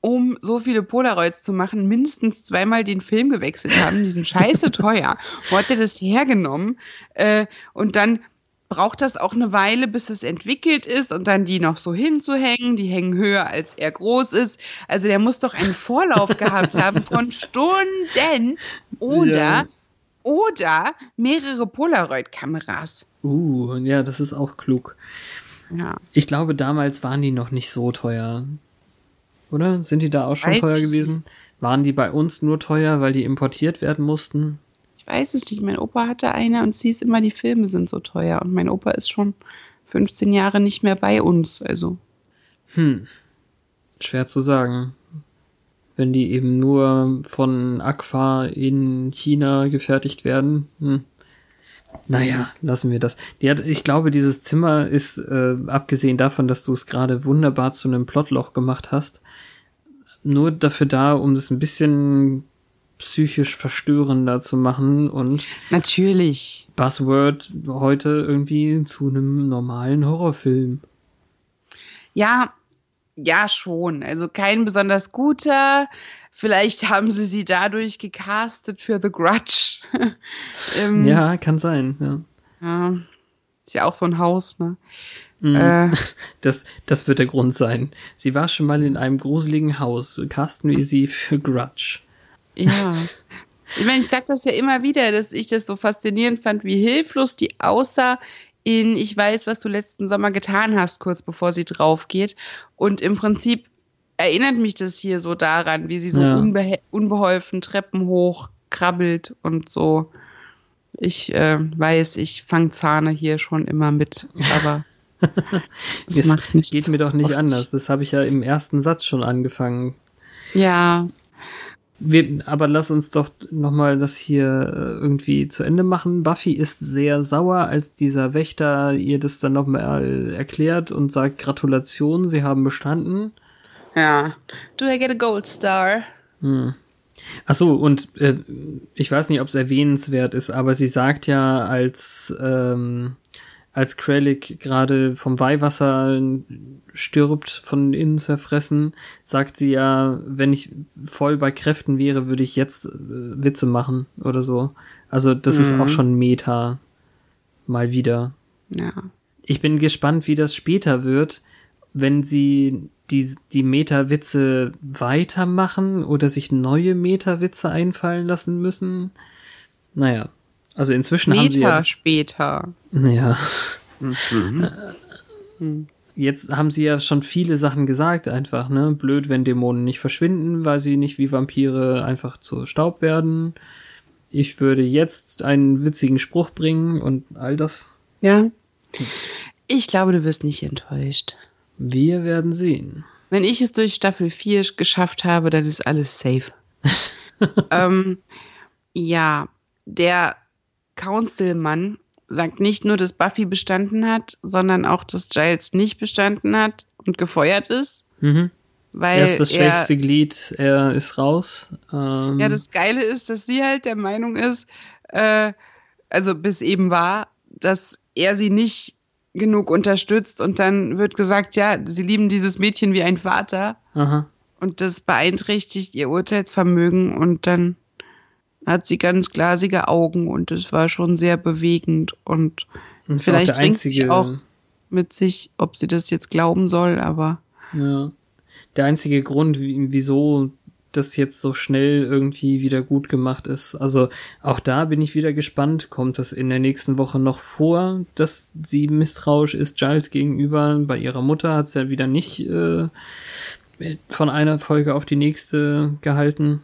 um so viele Polaroids zu machen, mindestens zweimal den Film gewechselt haben. Die sind scheiße teuer. Wo hat er das hergenommen? Äh, und dann braucht das auch eine Weile, bis es entwickelt ist und dann die noch so hinzuhängen. Die hängen höher, als er groß ist. Also der muss doch einen Vorlauf gehabt haben von Stunden oder, Ja. oder mehrere Polaroid-Kameras. Uh, ja, das ist auch klug. Ja. Ich glaube, damals waren die noch nicht so teuer. Oder? Sind die da auch schon weiß teuer gewesen? Waren die bei uns nur teuer, weil die importiert werden mussten? Weiß es nicht. Mein Opa hatte eine und sie ist immer, die Filme sind so teuer. Und mein Opa ist schon 15 Jahre nicht mehr bei uns. Also, Hm. Schwer zu sagen. Wenn die eben nur von Aqua in China gefertigt werden. Hm. Naja, lassen wir das. Hat, ich glaube, dieses Zimmer ist, äh, abgesehen davon, dass du es gerade wunderbar zu einem Plotloch gemacht hast, nur dafür da, um das ein bisschen psychisch verstörender zu machen und natürlich. Buzzword heute irgendwie zu einem normalen Horrorfilm. Ja, ja, schon. Also kein besonders guter. Vielleicht haben sie sie dadurch gecastet für The Grudge. ähm, Ja, kann sein, ja. ja. Ist ja auch so ein Haus, ne? Mhm. Äh, Das, das wird der Grund sein. Sie war schon mal in einem gruseligen Haus. Casten wir sie für Grudge. Ja. Ich meine, ich sag das ja immer wieder, dass ich das so faszinierend fand, wie hilflos die aussah in Ich weiß, was du letzten Sommer getan hast, kurz bevor sie drauf geht. Und im Prinzip erinnert mich das hier so daran, wie sie so Ja. unbehe unbeholfen Treppen hoch krabbelt und so. ich äh, weiß, ich fange Zahne hier schon immer mit, aber das macht nichts. Geht mir doch nicht anders. Das habe ich ja im ersten Satz schon angefangen. Ja. Wir, aber lass uns doch nochmal das hier äh, irgendwie zu Ende machen. Buffy ist sehr sauer, als dieser Wächter ihr das dann nochmal erklärt und sagt Gratulation, sie haben bestanden. Ja. Do I get a gold star? Hm. Ach so, und äh, ich weiß nicht, ob es erwähnenswert ist, aber sie sagt ja, als ähm, als Kralik gerade vom Weihwasser stirbt, von innen zerfressen, sagt sie ja, wenn ich voll bei Kräften wäre, würde ich jetzt äh, Witze machen oder so. Also das mhm. ist auch mhm. schon Meta. Mal wieder. Ja. Ich bin gespannt, wie das später wird, wenn sie die, die Meta-Witze weitermachen oder sich neue Meta-Witze einfallen lassen müssen. Naja, also inzwischen Meta haben sie ja. später. Ja. Mhm. Jetzt haben sie ja schon viele Sachen gesagt, einfach, ne? Blöd, wenn Dämonen nicht verschwinden, weil sie nicht wie Vampire einfach zu Staub werden. Ich würde jetzt einen witzigen Spruch bringen und all das. Ja. Ich glaube, du wirst nicht enttäuscht. Wir werden sehen. Wenn ich es durch Staffel 4 geschafft habe, dann ist alles safe. ähm, ja, der Councilmann sagt nicht nur, dass Buffy bestanden hat, sondern auch, dass Giles nicht bestanden hat und gefeuert ist. Mhm. Weil er ist das schwächste er, Glied, er ist raus. Ähm. Ja, das Geile ist, dass sie halt der Meinung ist, äh, also bis eben war, dass er sie nicht genug unterstützt und dann wird gesagt, ja, sie lieben dieses Mädchen wie ein Vater. Aha. Und das beeinträchtigt ihr Urteilsvermögen und dann hat sie ganz glasige Augen und es war schon sehr bewegend und, und vielleicht bringt einzige, sie auch mit sich, ob sie das jetzt glauben soll, aber. Ja. Der einzige Grund, wieso das jetzt so schnell irgendwie wieder gut gemacht ist. Also auch da bin ich wieder gespannt. Kommt das in der nächsten Woche noch vor, dass sie misstrauisch ist Giles gegenüber? Bei ihrer Mutter hat sie ja wieder nicht äh, von einer Folge auf die nächste gehalten.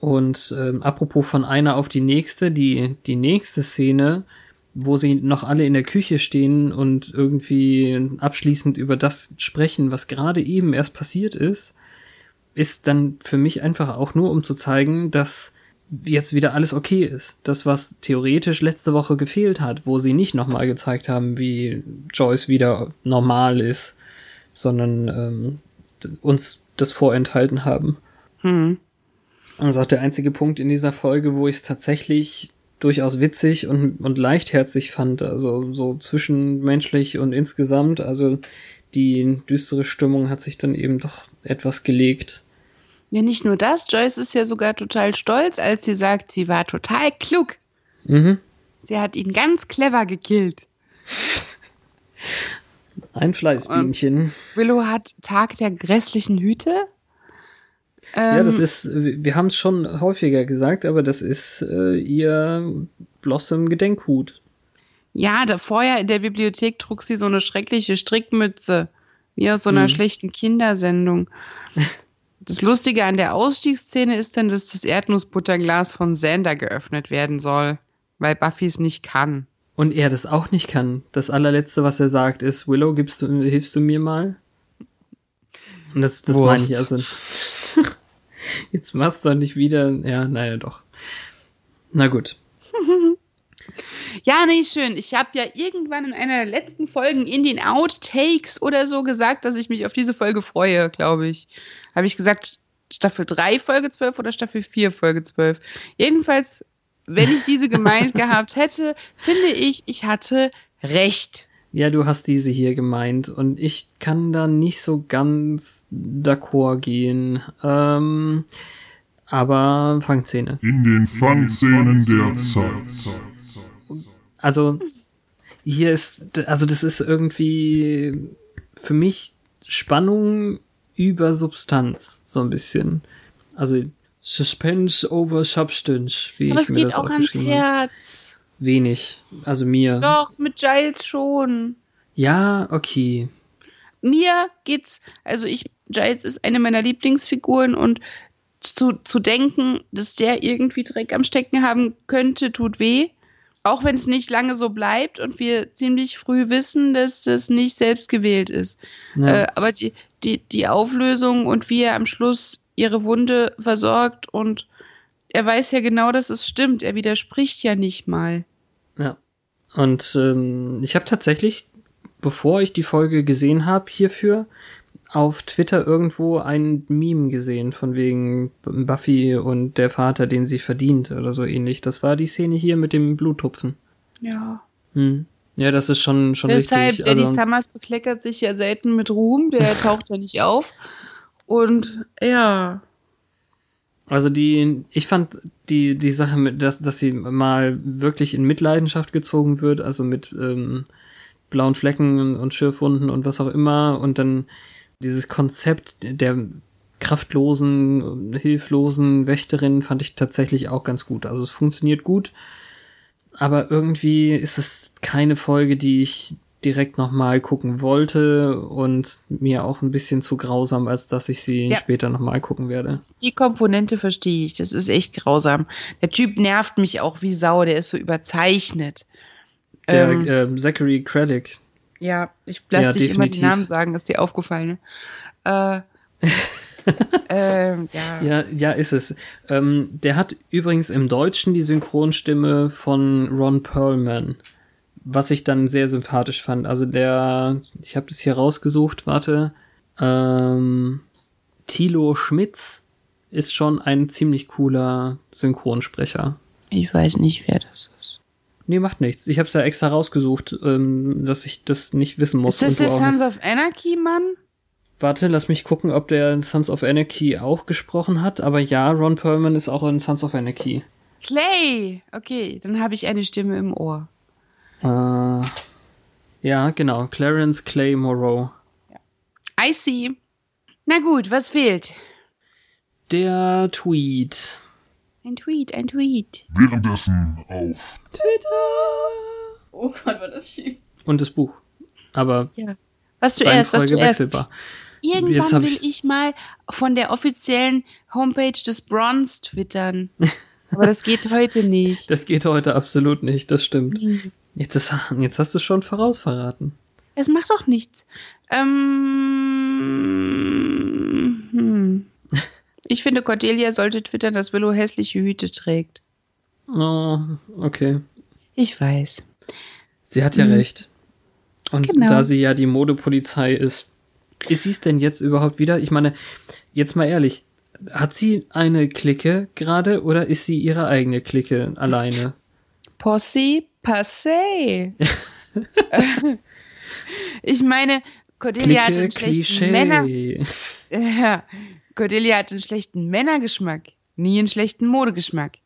Und ähm, apropos von einer auf die nächste, die, die nächste Szene, wo sie noch alle in der Küche stehen und irgendwie abschließend über das sprechen, was gerade eben erst passiert ist, ist dann für mich einfach auch nur, um zu zeigen, dass jetzt wieder alles okay ist. Das, was theoretisch letzte Woche gefehlt hat, wo sie nicht nochmal gezeigt haben, wie Joyce wieder normal ist, sondern ähm, uns das vorenthalten haben. Hm. Und das ist auch der einzige Punkt in dieser Folge, wo ich es tatsächlich durchaus witzig und, und leichtherzig fand. Also so zwischenmenschlich und insgesamt. Also die düstere Stimmung hat sich dann eben doch etwas gelegt. Ja, nicht nur das. Joyce ist ja sogar total stolz, als sie sagt, sie war total klug. Mhm. Sie hat ihn ganz clever gekillt. Ein Fleißbienchen. Und Willow hat Tag der grässlichen Hüte. Ähm, ja, das ist, wir haben es schon häufiger gesagt, aber das ist äh, ihr Blossom-Gedenkhut. Ja, da vorher in der Bibliothek trug sie so eine schreckliche Strickmütze, wie aus so einer hm. schlechten Kindersendung. Das Lustige an der Ausstiegsszene ist dann, dass das Erdnussbutterglas von Xander geöffnet werden soll, weil Buffy es nicht kann. Und er das auch nicht kann. Das allerletzte, was er sagt, ist, Willow, gibst du, hilfst du mir mal? Und das, das meine ich also. Jetzt machst du nicht wieder. Ja, naja, doch. Na gut. Ja, nee, schön. Ich habe ja irgendwann in einer der letzten Folgen in den Outtakes oder so gesagt, dass ich mich auf diese Folge freue, glaube ich. Habe ich gesagt, Staffel 3, Folge 12 oder Staffel 4, Folge 12. Jedenfalls, wenn ich diese gemeint gehabt hätte, finde ich, ich hatte recht. Ja, du hast diese hier gemeint und ich kann da nicht so ganz d'accord gehen. Ähm, aber Fangszene. In den Fangszenen der Zeit. Also, hier ist, also das ist irgendwie für mich Spannung über Substanz, so ein bisschen. Also Suspense over Substance, wie Aber ich es mir geht das auch ans Herz. Wenig, also mir. Doch, mit Giles schon. Ja, okay. Mir geht's, also ich, Giles ist eine meiner Lieblingsfiguren und zu, zu denken, dass der irgendwie Dreck am Stecken haben könnte, tut weh. Auch wenn es nicht lange so bleibt und wir ziemlich früh wissen, dass das nicht selbst gewählt ist. Ja. Äh, aber die, die, die Auflösung und wie er am Schluss ihre Wunde versorgt und er weiß ja genau, dass es stimmt. Er widerspricht ja nicht mal. Ja. Und ähm, ich habe tatsächlich, bevor ich die Folge gesehen habe, hierfür auf Twitter irgendwo ein Meme gesehen, von wegen Buffy und der Vater, den sie verdient oder so ähnlich. Das war die Szene hier mit dem Bluttupfen. Ja. Hm. Ja, das ist schon, schon Deshalb, richtig. Daddy Also, Summers bekleckert sich ja selten mit Ruhm, der taucht ja nicht auf. Und ja, also die, ich fand die, die Sache mit, dass, dass sie mal wirklich in Mitleidenschaft gezogen wird, also mit ähm, blauen Flecken und Schürfwunden und was auch immer und dann dieses Konzept der kraftlosen, hilflosen Wächterin fand ich tatsächlich auch ganz gut. Also es funktioniert gut, aber irgendwie ist es keine Folge, die ich direkt nochmal gucken wollte und mir auch ein bisschen zu grausam, als dass ich sie Ja. später nochmal gucken werde. die Komponente verstehe ich. Das ist echt grausam. Der Typ nervt mich auch wie Sau, der ist so überzeichnet. Der Ähm, äh, Zachary Craddock, Ja, ich lass Ja, dich immer die definitiv. Namen sagen, ist dir aufgefallen. Ne? Äh, ähm, ja. Ja, ja, ist es. Ähm, der hat übrigens im Deutschen die Synchronstimme von Ron Perlman, was ich dann sehr sympathisch fand. Also der, ich habe das hier rausgesucht, warte, ähm, Thilo Schmitz ist schon ein ziemlich cooler Synchronsprecher. Ich weiß nicht, wer das ist. Nee, macht nichts. Ich habe es ja extra rausgesucht, ähm, dass ich das nicht wissen muss. Ist das und der. Sons of Anarchy, Mann? Warte, lass mich gucken, ob der Sons of Anarchy auch gesprochen hat. Aber ja, Ron Perlman ist auch in Sons of Anarchy. Clay! Okay, dann habe ich eine Stimme im Ohr. Äh, ja, genau. Clarence Clay Moreau. I see. Na gut, was fehlt? Der Tweet. Ein Tweet, ein Tweet. Währenddessen auf Oh Gott, war das schief. Und das Buch. Aber Ja. Was zuerst, was zuerst. wechselbar. Irgendwann will ich- ich mal von der offiziellen Homepage des Bronze twittern. Aber das geht heute nicht. Das geht heute absolut nicht, das stimmt. Mhm. Jetzt, ist, jetzt hast du es schon vorausverraten. Es macht doch nichts. Ähm, hm. Ich finde, Cordelia sollte twittern, dass Willow hässliche Hüte trägt. Oh, okay. Ich weiß. Sie hat ja recht. Und Genau. da sie ja die Modepolizei ist, ist sie es denn jetzt überhaupt wieder? Ich meine, jetzt mal ehrlich, hat sie eine Clique gerade oder ist sie ihre eigene Clique alleine? Posse passé. ich meine, Cordelia hat einen schlechten Männer. Ja, Cordelia hat einen schlechten Männergeschmack, nie einen schlechten Modegeschmack.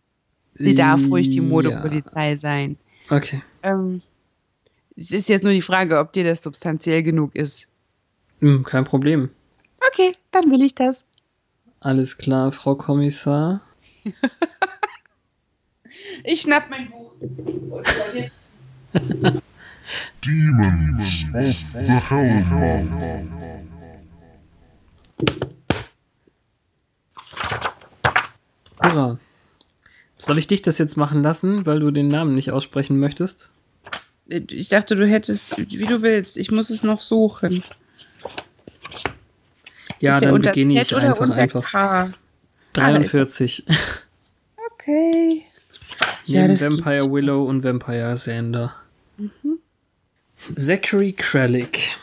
Sie darf ruhig die Ja. Modepolizei sein. Okay. Ähm, es ist jetzt nur die Frage, ob dir das substanziell genug ist. Hm, kein Problem. Okay, dann will ich das. Alles klar, Frau Kommissar. Ich schnapp mein Buch. Demons of the Hellmouth. Hurra. Soll ich dich das jetzt machen lassen, weil du den Namen nicht aussprechen möchtest? Ich dachte, du hättest, wie du willst. Ich muss es noch suchen. Ja, dann beginne ich oder einfach unter einfach. K? 43. Okay. Ja, Neben Vampire gibt's. Willow und Vampire Sander. Zachary Kralik.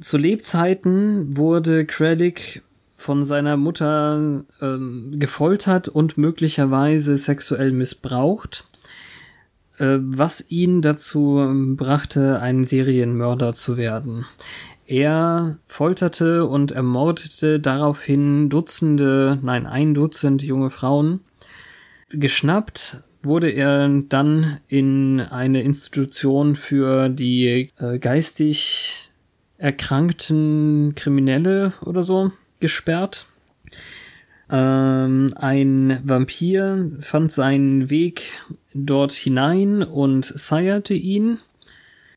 Zu Lebzeiten wurde Kralik von seiner Mutter ähm, gefoltert und möglicherweise sexuell missbraucht, äh, was ihn dazu ähm, brachte, ein Serienmörder zu werden. Er folterte und ermordete daraufhin Dutzende, nein, ein Dutzend junge Frauen. Geschnappt wurde er dann in eine Institution für die äh, geistig erkrankten Kriminelle oder so gesperrt. Ähm, ein Vampir fand seinen Weg dort hinein und seierte ihn,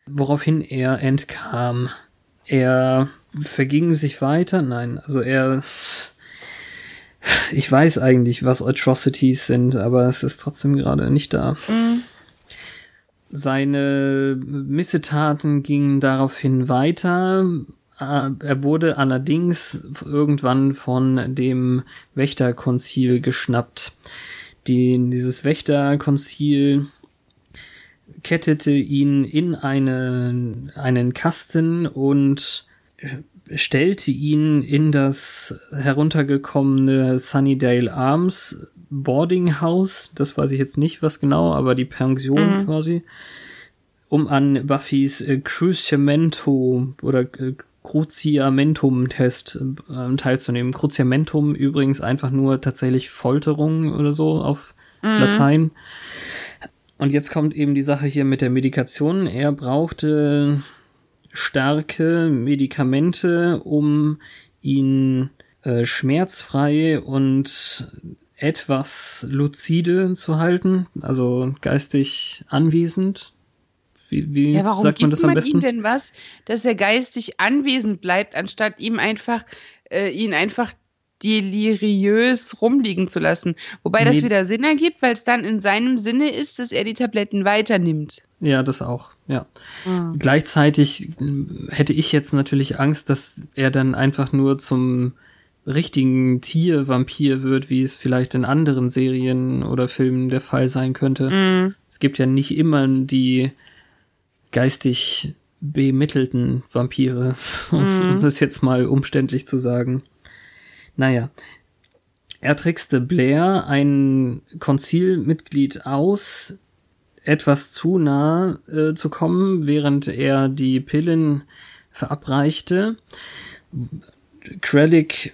woraufhin er entkam. Er verging sich weiter, nein, also er ich weiß eigentlich, was Atrocities sind, aber es ist trotzdem gerade nicht da. Seine Missetaten gingen daraufhin weiter. Äh, Er wurde allerdings irgendwann von dem Wächterkonzil geschnappt. Die, dieses Wächterkonzil kettete ihn in eine, einen Kasten und stellte ihn in das heruntergekommene Sunnydale Arms Boarding House. Das weiß ich jetzt nicht, was genau, aber die Pension Mhm. quasi. Um an Buffys äh, Cruciamento oder äh, Cruciamentum-Test ähm, teilzunehmen. Cruciamentum übrigens einfach nur tatsächlich Folterung oder so auf Latein. Und jetzt kommt eben die Sache hier mit der Medikation. Er brauchte starke Medikamente, um ihn äh, schmerzfrei und etwas lucide zu halten, also geistig anwesend. Wie, wie Ja, warum sagt man gibt das am man besten? ihm denn was, dass er geistig anwesend bleibt, anstatt ihm einfach, äh, ihn einfach deliriös rumliegen zu lassen? Wobei das Nee. wieder Sinn ergibt, weil es dann in seinem Sinne ist, dass er die Tabletten weiternimmt. Ja, das auch, ja. Ah. Gleichzeitig äh, hätte ich jetzt natürlich Angst, dass er dann einfach nur zum richtigen Tier-Vampir wird, wie es vielleicht in anderen Serien oder Filmen der Fall sein könnte. Mhm. Es gibt ja nicht immer die geistig bemittelten Vampire, um das jetzt mal umständlich zu sagen. Naja. Er trickste Blair, ein Konzilmitglied, aus, etwas zu nah äh, zu kommen, während er die Pillen verabreichte. Krellick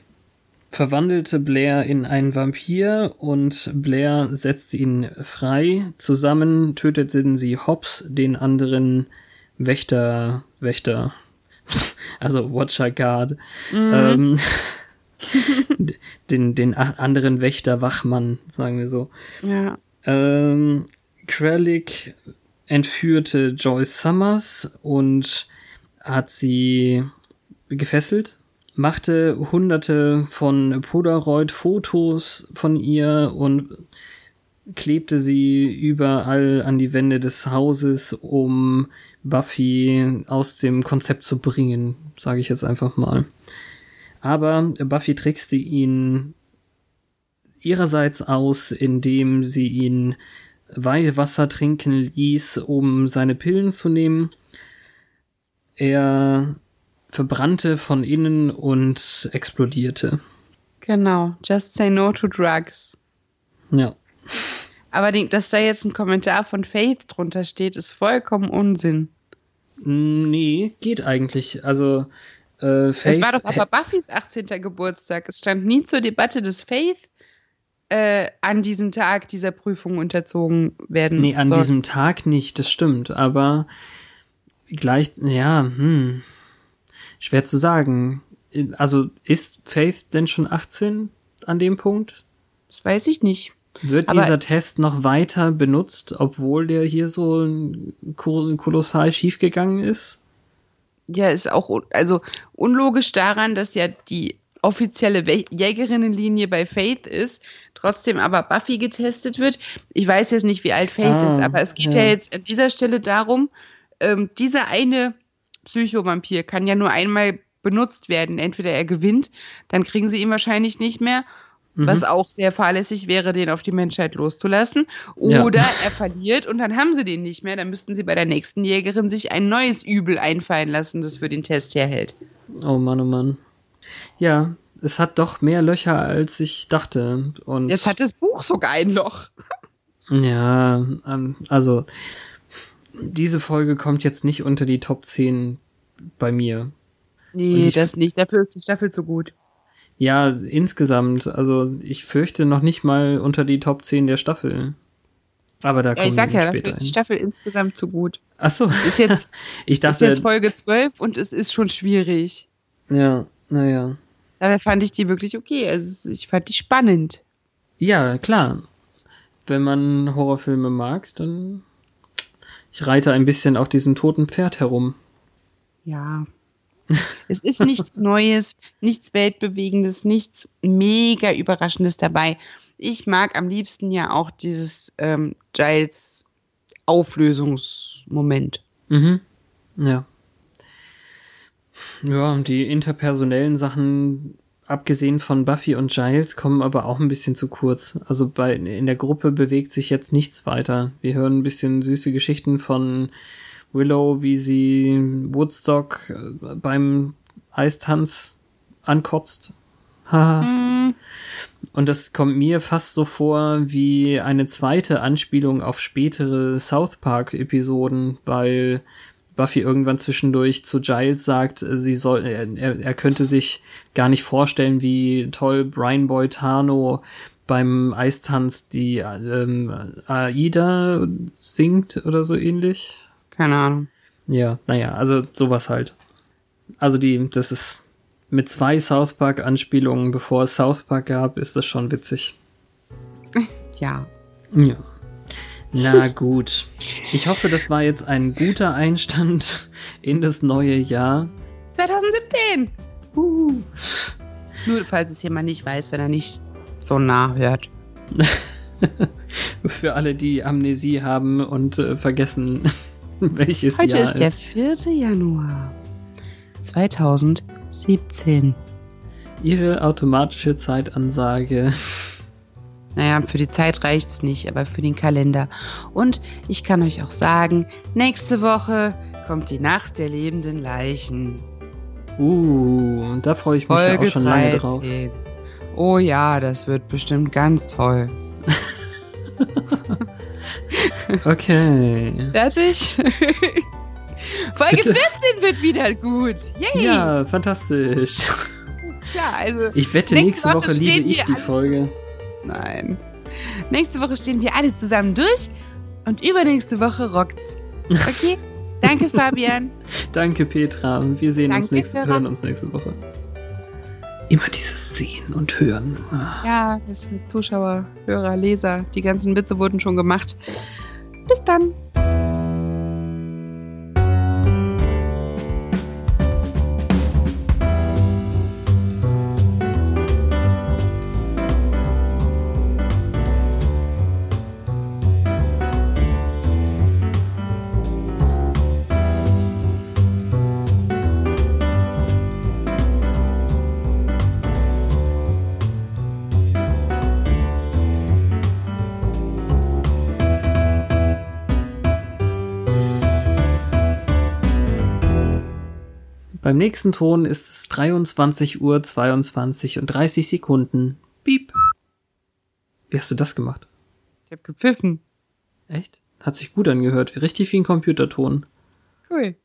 verwandelte Blair in einen Vampir und Blair setzte ihn frei. Zusammen töteten sie Hobbs, den anderen Wächter, Wächter, also Watcher Guard, ähm, den, den anderen Wächter Wachmann, sagen wir so. Ja. Ähm, Krellick entführte Joyce Summers und hat sie gefesselt, machte hunderte von Polaroid-Fotos von ihr und klebte sie überall an die Wände des Hauses, um Buffy aus dem Konzept zu bringen, sage ich jetzt einfach mal. Aber Buffy trickste ihn ihrerseits aus, indem sie ihn Weihwasser trinken ließ, um seine Pillen zu nehmen. Er verbrannte von innen und explodierte. Genau. Just say no to drugs. Ja. Aber dass da jetzt ein Kommentar von Faith drunter steht, ist vollkommen Unsinn. Nee, geht eigentlich. Also, äh, Faith, es war doch aber Buffys 18. Geburtstag. Es stand nie zur Debatte, dass Faith äh, an diesem Tag dieser Prüfung unterzogen werden Nee, an soll. diesem Tag nicht, das stimmt, aber gleich, ja, hm, schwer zu sagen. Also, ist Faith denn schon 18 an dem Punkt? Das weiß ich nicht. Wird Aber dieser es- Test noch weiter benutzt, obwohl der hier so ko- kolossal schiefgegangen ist? Ja, ist auch also unlogisch daran, dass ja die offizielle Jägerinnenlinie bei Faith ist, trotzdem aber Buffy getestet wird. Ich weiß jetzt nicht, wie alt Faith Ah, ist, aber es geht ja. ja. jetzt an dieser Stelle darum, ähm, dieser eine Psychovampir kann ja nur einmal benutzt werden. Entweder er gewinnt, dann kriegen sie ihn wahrscheinlich nicht mehr, Mhm. was auch sehr fahrlässig wäre, den auf die Menschheit loszulassen. Ja. Oder er verliert und dann haben sie den nicht mehr. Dann müssten sie bei der nächsten Jägerin sich ein neues Übel einfallen lassen, das für den Test herhält. Oh Mann, oh Mann. Ja, es hat doch mehr Löcher, als ich dachte. Und Jetzt hat das Buch sogar ein Loch. Ja, ähm, also diese Folge kommt jetzt nicht unter die Top 10 bei mir. Nee, das nicht. Dafür ist die Staffel zu gut. Ja, insgesamt, also ich fürchte noch nicht mal unter die Top 10 der Staffel. Aber da Ja, kommen ich sag ja, dafür ist die. Staffel insgesamt zu gut. Ach so, Ist jetzt, ich ist jetzt dachte, Folge 12 und es ist schon schwierig. ja, naja. Dabei fand ich die wirklich okay. Also ich fand die spannend. Ja, klar. Wenn man Horrorfilme mag, dann ich reite ein bisschen auf diesem toten Pferd herum. Ja. Es ist nichts Neues, nichts Weltbewegendes, nichts mega Überraschendes dabei. Ich mag am liebsten ja auch dieses ähm, Giles Auflösungsmoment. Mhm. Ja. Ja, die interpersonellen Sachen, abgesehen von Buffy und Giles, kommen aber auch ein bisschen zu kurz. Also bei, in der Gruppe bewegt sich jetzt nichts weiter. Wir hören ein bisschen süße Geschichten von Willow, wie sie Woodstock äh, beim Eistanz ankotzt. Haha. Und das kommt mir fast so vor wie eine zweite Anspielung auf spätere South Park Episoden, weil Buffy irgendwann zwischendurch zu Giles sagt, sie soll, er, er könnte sich gar nicht vorstellen, wie toll Brian Boitano beim Eistanz die ähm, Aida singt oder so ähnlich. Keine Ahnung. Ja, naja, also sowas halt. Also die, das ist mit zwei South Park Anspielungen, bevor es South Park gab, ist das schon witzig. Ja. Ja. Na gut. Ich hoffe, das war jetzt ein guter Einstand in das neue Jahr. 2017! Uh. Nur falls es jemand nicht weiß, wenn er nicht so nah hört. Für alle, die Amnesie haben und äh, vergessen, welches Heute Jahr ist der 4. Januar 2017. Ihre automatische Zeitansage. Naja, für die Zeit reicht's nicht, aber für den Kalender. Und ich kann euch auch sagen, nächste Woche kommt die Nacht der lebenden Leichen. Uh, da freue ich mich ja Folge auch schon lange drauf. 13. Oh ja, das wird bestimmt ganz toll. Okay. Fertig? Folge Bitte. 14 wird wieder gut. Yay! Ja, fantastisch. Klar, also Ich wette, Nächste nächste Woche Woche liebe ich die Folge. nein. Nächste Woche stehen wir alle zusammen durch und übernächste Woche rockt's. Okay? Danke, Fabian. Danke, Petra. Wir sehen uns Danke, nächste, Sarah. hören uns nächste Woche. Immer dieses Sehen und Hören. Ah. Ja, das sind Zuschauer, Hörer, Leser. Die ganzen Witze wurden schon gemacht. Bis dann. Beim nächsten Ton ist es 23 Uhr 22 und 30 Sekunden. Piep. Wie hast du das gemacht? Ich hab gepfiffen. Echt? Hat sich gut angehört. Richtig wie ein Computerton. Cool.